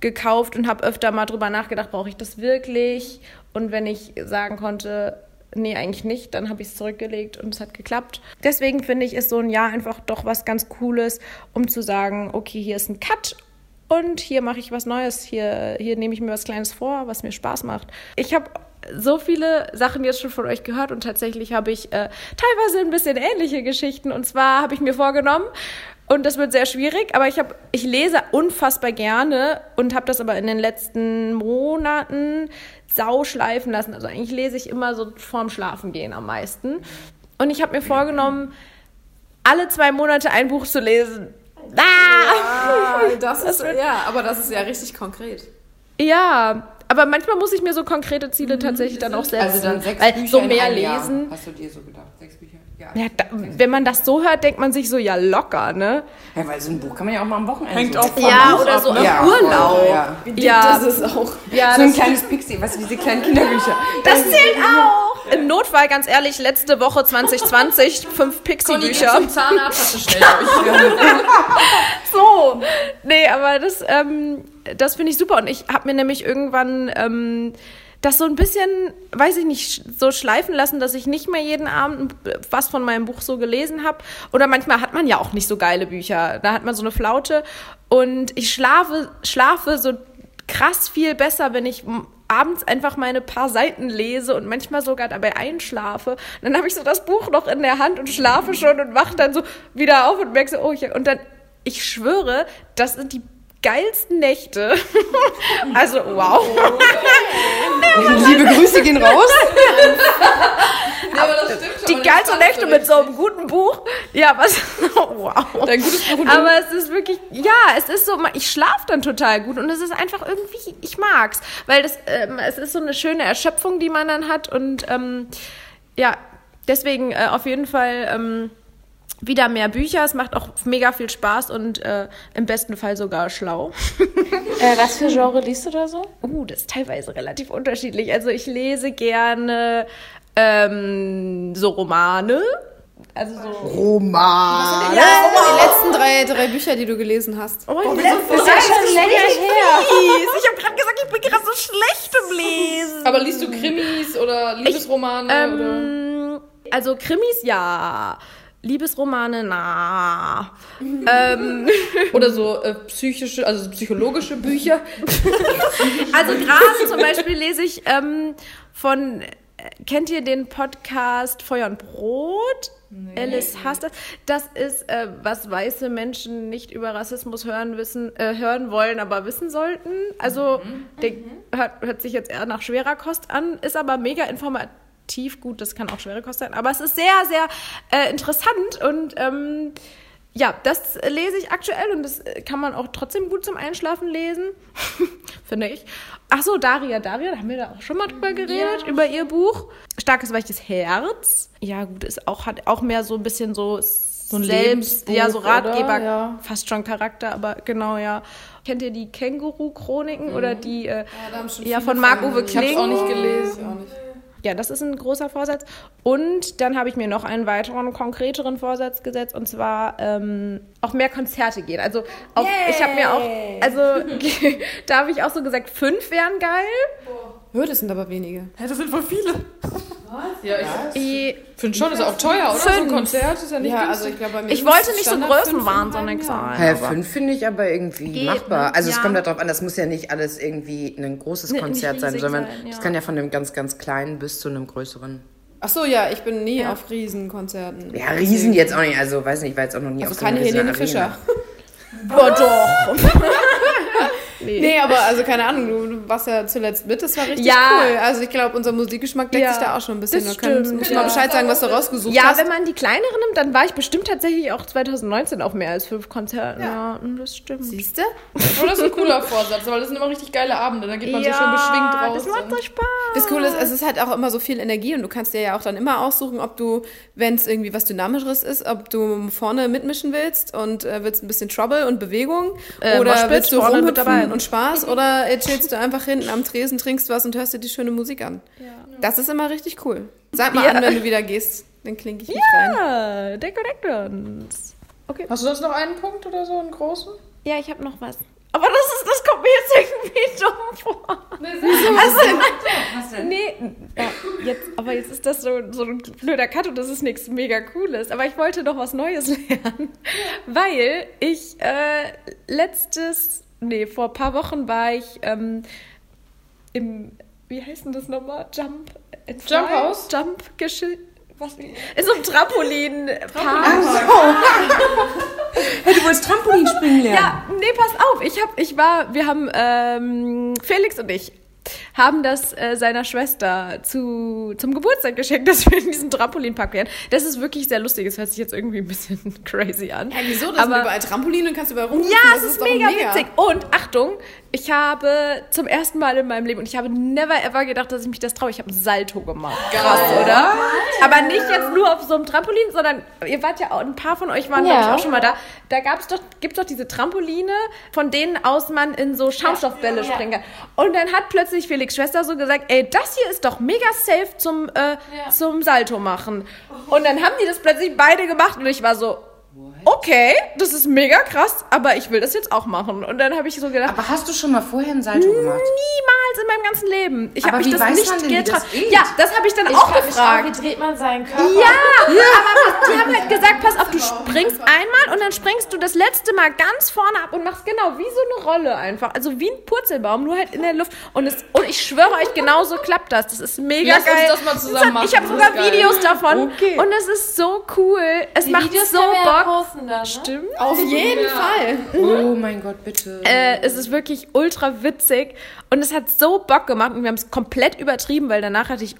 gekauft und habe öfter mal drüber nachgedacht, brauche ich das wirklich? Und wenn ich sagen konnte, nee, eigentlich nicht, dann habe ich es zurückgelegt und es hat geklappt. Deswegen finde ich, ist so ein Jahr einfach doch was ganz Cooles, um zu sagen, okay, hier ist ein Cut und hier mache ich was Neues, hier, hier nehme ich mir was Kleines vor, was mir Spaß macht. Ich habe so viele Sachen jetzt schon von euch gehört und tatsächlich habe ich äh, teilweise ein bisschen ähnliche Geschichten. Und zwar habe ich mir vorgenommen, und das wird sehr schwierig, aber ich, hab, ich lese unfassbar gerne und habe das aber in den letzten Monaten sau schleifen lassen. Also eigentlich lese ich immer so vorm Schlafengehen am meisten. Und ich habe mir vorgenommen, alle zwei Monate ein Buch zu lesen. Ah! *laughs* Das ist, ja, aber das ist ja richtig konkret. Ja, aber manchmal muss ich mir so konkrete Ziele tatsächlich dann auch setzen. Also dann sechs weil Bücher so mehr einem Jahr. lesen. Hast du dir so gedacht? Sechs Bücher? Ja. Da, wenn man das so hört, denkt man sich so, ja, locker, ne? ja, weil so ein Buch kann man ja auch mal am Wochenende Hängt so auch von Ja, Buch oder ab, so ne? im Ja, Urlaub. ja. Ja, Das ist auch. ja So ein kleines Pixie, weißt du, diese kleinen Kinderbücher. das zählt auch. Im Notfall, ganz ehrlich, letzte Woche 2020, fünf Pixie-Bücher. Zum Zahnarzt hast du schnell. *laughs* So. Nee, aber das, ähm, das finde ich super. Und ich habe mir nämlich irgendwann ähm, das so ein bisschen, weiß ich nicht, so schleifen lassen, dass ich nicht mehr jeden Abend was von meinem Buch so gelesen habe. Oder manchmal hat man ja auch nicht so geile Bücher. Da hat man so eine Flaute. Und ich schlafe, schlafe so krass viel besser, wenn ich abends einfach meine paar Seiten lese und manchmal sogar dabei einschlafe. Und dann habe ich so das Buch noch in der Hand und schlafe schon und wache dann so wieder auf und merke so, oh, ich, und dann, ich schwöre, das sind die geilsten Nächte. *laughs* also, wow. *laughs* Liebe Grüße gehen raus. Die geilsten Nächte mit so einem guten Buch. Ja, was, *laughs* wow. Dein gutes Buch Aber es ist wirklich, ja, es ist so, ich schlafe dann total gut und es ist einfach irgendwie, ich mag's, weil das, ähm, es ist so eine schöne Erschöpfung, die man dann hat und ähm, ja, deswegen äh, auf jeden Fall ähm, wieder mehr Bücher. Es macht auch mega viel Spaß und äh, im besten Fall sogar schlau. *laughs* Äh, was für Genre liest du da so? Uh, das ist teilweise relativ unterschiedlich. Also ich lese gerne ähm, so Romane. Also so. Roman. Ja, die letzten drei, drei Bücher, die du gelesen hast. Oh, die letzten ist ja schon länger her. Ich habe gerade gesagt, ich bin gerade so schlecht im Lesen. Aber liest du Krimis oder Liebesromane? oder? Ähm, also Krimis ja. Liebesromane, na. *laughs* ähm, Oder so äh, psychische, also so psychologische Bücher. *laughs* also gerade zum Beispiel lese ich ähm, von, äh, kennt ihr den Podcast Feuer und Brot? Alice hasst das. Das ist, äh, was weiße Menschen nicht über Rassismus hören, wissen, äh, hören wollen, aber wissen sollten. Also, der hört, hört sich jetzt eher nach schwerer Kost an, ist aber mega informativ. Gut, das kann auch schwere Kost sein, aber es ist sehr, sehr äh, interessant und ähm, ja, das lese ich aktuell und das äh, kann man auch trotzdem gut zum Einschlafen lesen, *laughs* finde ich. Ach so, Daria, Daria, da haben wir da auch schon mal drüber geredet, über ihr Buch. Starkes, weiches Herz. Ja, gut, ist auch, hat auch mehr so ein bisschen so, so ein selbst, ja, so Ratgeber? Ja. fast schon Charakter, aber genau, ja. Kennt ihr die Känguru-Chroniken oder die, äh, ja, von Marc-Uwe Ich hab's Kling? auch nicht gelesen. Ja, das ist ein großer Vorsatz. Und dann habe ich mir noch einen weiteren, konkreteren Vorsatz gesetzt und zwar ähm, auch mehr Konzerte gehen. Also auf, ich habe mir auch, also *laughs* da habe ich auch so gesagt, fünf wären geil. Hör, das sind aber wenige. Hä, das sind voll viele. Ja, ich Ich, finde schon, ist ja auch teuer, oder? So ein Fünf. Konzert ist ja nicht Ja, günstig. also ich mir ich wollte es nicht so Standard fünf größenwahnsinnig sein. Ja, fünf finde ich aber irgendwie Geht, machbar. ne? Also es Ja. kommt darauf an, das muss ja nicht alles irgendwie ein großes Nee, nicht Konzert sein, sondern sein, ja. das kann ja von einem ganz, ganz kleinen bis zu einem größeren. Ach so, ja, ich bin nie auf Riesenkonzerten. Ja, Riesen jetzt auch nicht. Also weiß nicht, ich war jetzt auch noch nie Also auf so einer keine Helene Fischer. *laughs* Boah, doch. *laughs* *laughs* Nee, aber also keine Ahnung, du, warst ja zuletzt mit, das war richtig Ja. cool. Also ich glaube, unser Musikgeschmack deckt Ja, sich da auch schon ein bisschen. das Du kannst, stimmt, musst ja. mal Bescheid sagen, was du rausgesucht Ja, hast. wenn man die kleineren nimmt, dann war ich bestimmt tatsächlich auch 2019 auf mehr als fünf Konzerten. Ja, das stimmt. Siehst du? Oh, das ist ein cooler Vorsatz, weil das sind immer richtig geile Abende. Da geht man so schön beschwingt raus. das macht so Spaß. Das Coole ist, es ist halt auch immer so viel Energie und du kannst dir ja auch dann immer aussuchen, ob du, wenn es irgendwie was Dynamischeres ist, ob du vorne mitmischen willst und äh, willst ein bisschen Trouble und Bewegung Äh, oder Moshpit, willst du vorne mit rumhüpfen und Spaß oder chillst du einfach hinten am Tresen, trinkst was und hörst dir die schöne Musik an. Das ist immer richtig cool. Sag mal Ja. an, wenn du wieder gehst, dann klinke ich mich rein. Ja, Decorations. Hast du sonst noch einen Punkt oder so, einen großen? Ja, ich habe noch was. Aber das ist, das kommt mir jetzt irgendwie *laughs* dumm vor. Also, nee, ja, jetzt, aber jetzt ist das so, so ein blöder Cut und das ist nichts mega Cooles. Aber ich wollte noch was Neues *laughs* lernen, weil ich äh, letztes, nee, vor ein paar Wochen war ich ähm, im, wie heißt denn das nochmal? Jump, Jump House? Jump. Was? In so einem Trampolin. *laughs* Hey, du wolltest Trampolin springen lernen. Ja, nee, pass auf. Ich hab, ich war, wir haben, ähm, Felix und ich haben das äh, seiner Schwester zu, zum Geburtstag geschenkt, *laughs* dass wir in diesen Trampolinpark werden. Das ist wirklich sehr lustig. Das hört sich jetzt irgendwie ein bisschen *laughs* crazy an. Ja, wieso? Das sind überall Trampoline und kannst überall rum. Ja, das es ist doch mega, witzig. Und Achtung, ich habe zum ersten Mal in meinem Leben und ich habe never ever gedacht, dass ich mich das traue. Ich habe ein Salto gemacht. Krass, oder? Aber nicht jetzt nur auf so einem Trampolin, sondern ihr wart ja auch, ein paar von euch waren, Ja. glaube ich, auch schon mal da. Da gab's doch, gibt's doch diese Trampoline, von denen aus man in so Schaumstoffbälle springen kann. Und dann hat plötzlich Felix Schwester so gesagt, ey, das hier ist doch mega safe zum, äh, zum Salto machen. Und dann haben die das plötzlich beide gemacht und ich war so, okay, das ist mega krass, aber ich will das jetzt auch machen. Und dann habe ich so gedacht, Aber hast du schon mal vorher ein Salto gemacht? niemals in meinem ganzen Leben. Ich Aber habe mich wie das weiß nicht getraut. Ja, das habe ich dann Ich auch gefragt. Auch, wie dreht man seinen Körper? Ja, *laughs* aber was, die haben halt gesagt, pass auf, du springst einmal und dann springst du das letzte Mal ganz vorne ab und machst genau wie so eine Rolle einfach. Also wie ein Purzelbaum, nur halt in der Luft. Und, es, und ich schwöre euch, genauso klappt das. Das ist mega Lass uns geil. das mal zusammen machen. Ich habe sogar. Videos davon. Okay. Und es ist so cool. Es Die macht Videos so ja Bock. Dann, ne? Stimmt. Auf jeden Fall. Oh mein Gott, bitte. Äh, es ist wirklich ultra witzig und es hat so Bock gemacht und wir haben es komplett übertrieben, weil danach hatte ich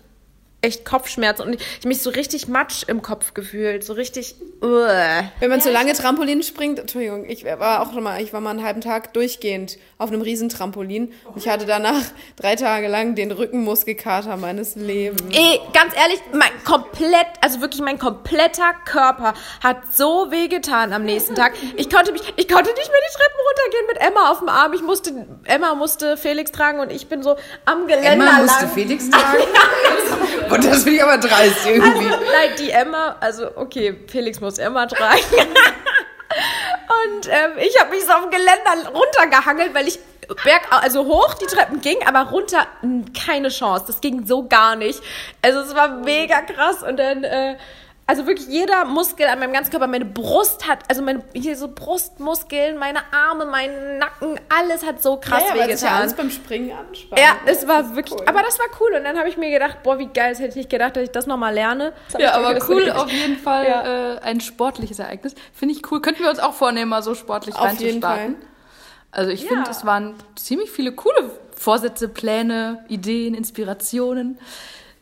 echt Kopfschmerzen und ich, ich mich so richtig matsch im Kopf gefühlt, so richtig. uah. Wenn man so lange Trampolin springt, Entschuldigung, ich war auch schon mal, ich war mal einen halben Tag durchgehend auf einem Riesentrampolin. Und ich hatte danach drei Tage lang den Rückenmuskelkater meines Lebens. Ey, ganz ehrlich, mein komplett, also wirklich mein kompletter Körper hat so wehgetan am nächsten Tag. Ich konnte mich, ich konnte nicht mehr die Treppen runtergehen mit Emma auf dem Arm. Ich musste, Emma musste Felix tragen und ich bin so am Geländer Emma musste lang. Felix tragen? *laughs* *laughs* Und das finde ich aber dreist irgendwie. Nein, die Emma, also okay, Felix muss Emma tragen. *laughs* Und ähm, ich habe mich so auf dem Geländer runtergehangelt, weil ich berg, also hoch die Treppen ging, aber runter keine Chance. Das ging so gar nicht. Also es war mega krass und dann äh, also wirklich jeder Muskel an meinem ganzen Körper, meine Brust hat, also meine hier so Brustmuskeln, meine Arme, mein Nacken, alles hat so krass ja, ja wehgetan. alles beim Springen anspannt. Ja, es war wirklich, cool. aber das war cool. Und dann habe ich mir gedacht, boah, wie geil, das hätte ich nicht gedacht, dass ich das nochmal lerne. Das Ja, aber gedacht, cool, auf jeden *laughs* Fall Ja. äh, ein sportliches Ereignis. Finde ich cool. Könnten wir uns auch vornehmen, mal so sportlich Auf jeden reinzustarten. Also ich Ja. finde, es waren ziemlich viele coole Vorsätze, Pläne, Ideen, Inspirationen.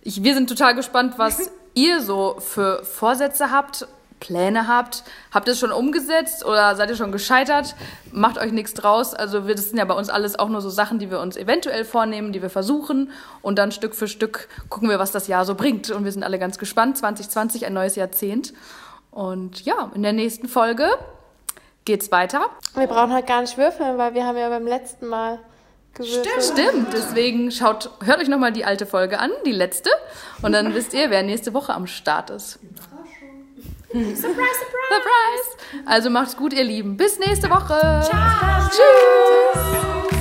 Ich, wir sind total gespannt, was *laughs* ihr so für Vorsätze habt, Pläne habt. Habt ihr es schon umgesetzt oder seid ihr schon gescheitert? Macht euch nichts draus. Also wir, das sind ja bei uns alles auch nur so Sachen, die wir uns eventuell vornehmen, die wir versuchen. Und dann Stück für Stück gucken wir, was das Jahr so bringt. Und wir sind alle ganz gespannt. 2020, ein neues Jahrzehnt. Und ja, in der nächsten Folge geht's weiter. Wir brauchen heute gar nicht würfeln, weil wir haben ja beim letzten Mal gewürfelt. Stimmt, deswegen schaut, hört euch nochmal die alte Folge an, die letzte. Und dann wisst ihr, wer nächste Woche am Start ist. surprise, surprise! Also macht's gut, ihr Lieben. Bis nächste Woche. Ciao. Tschüss.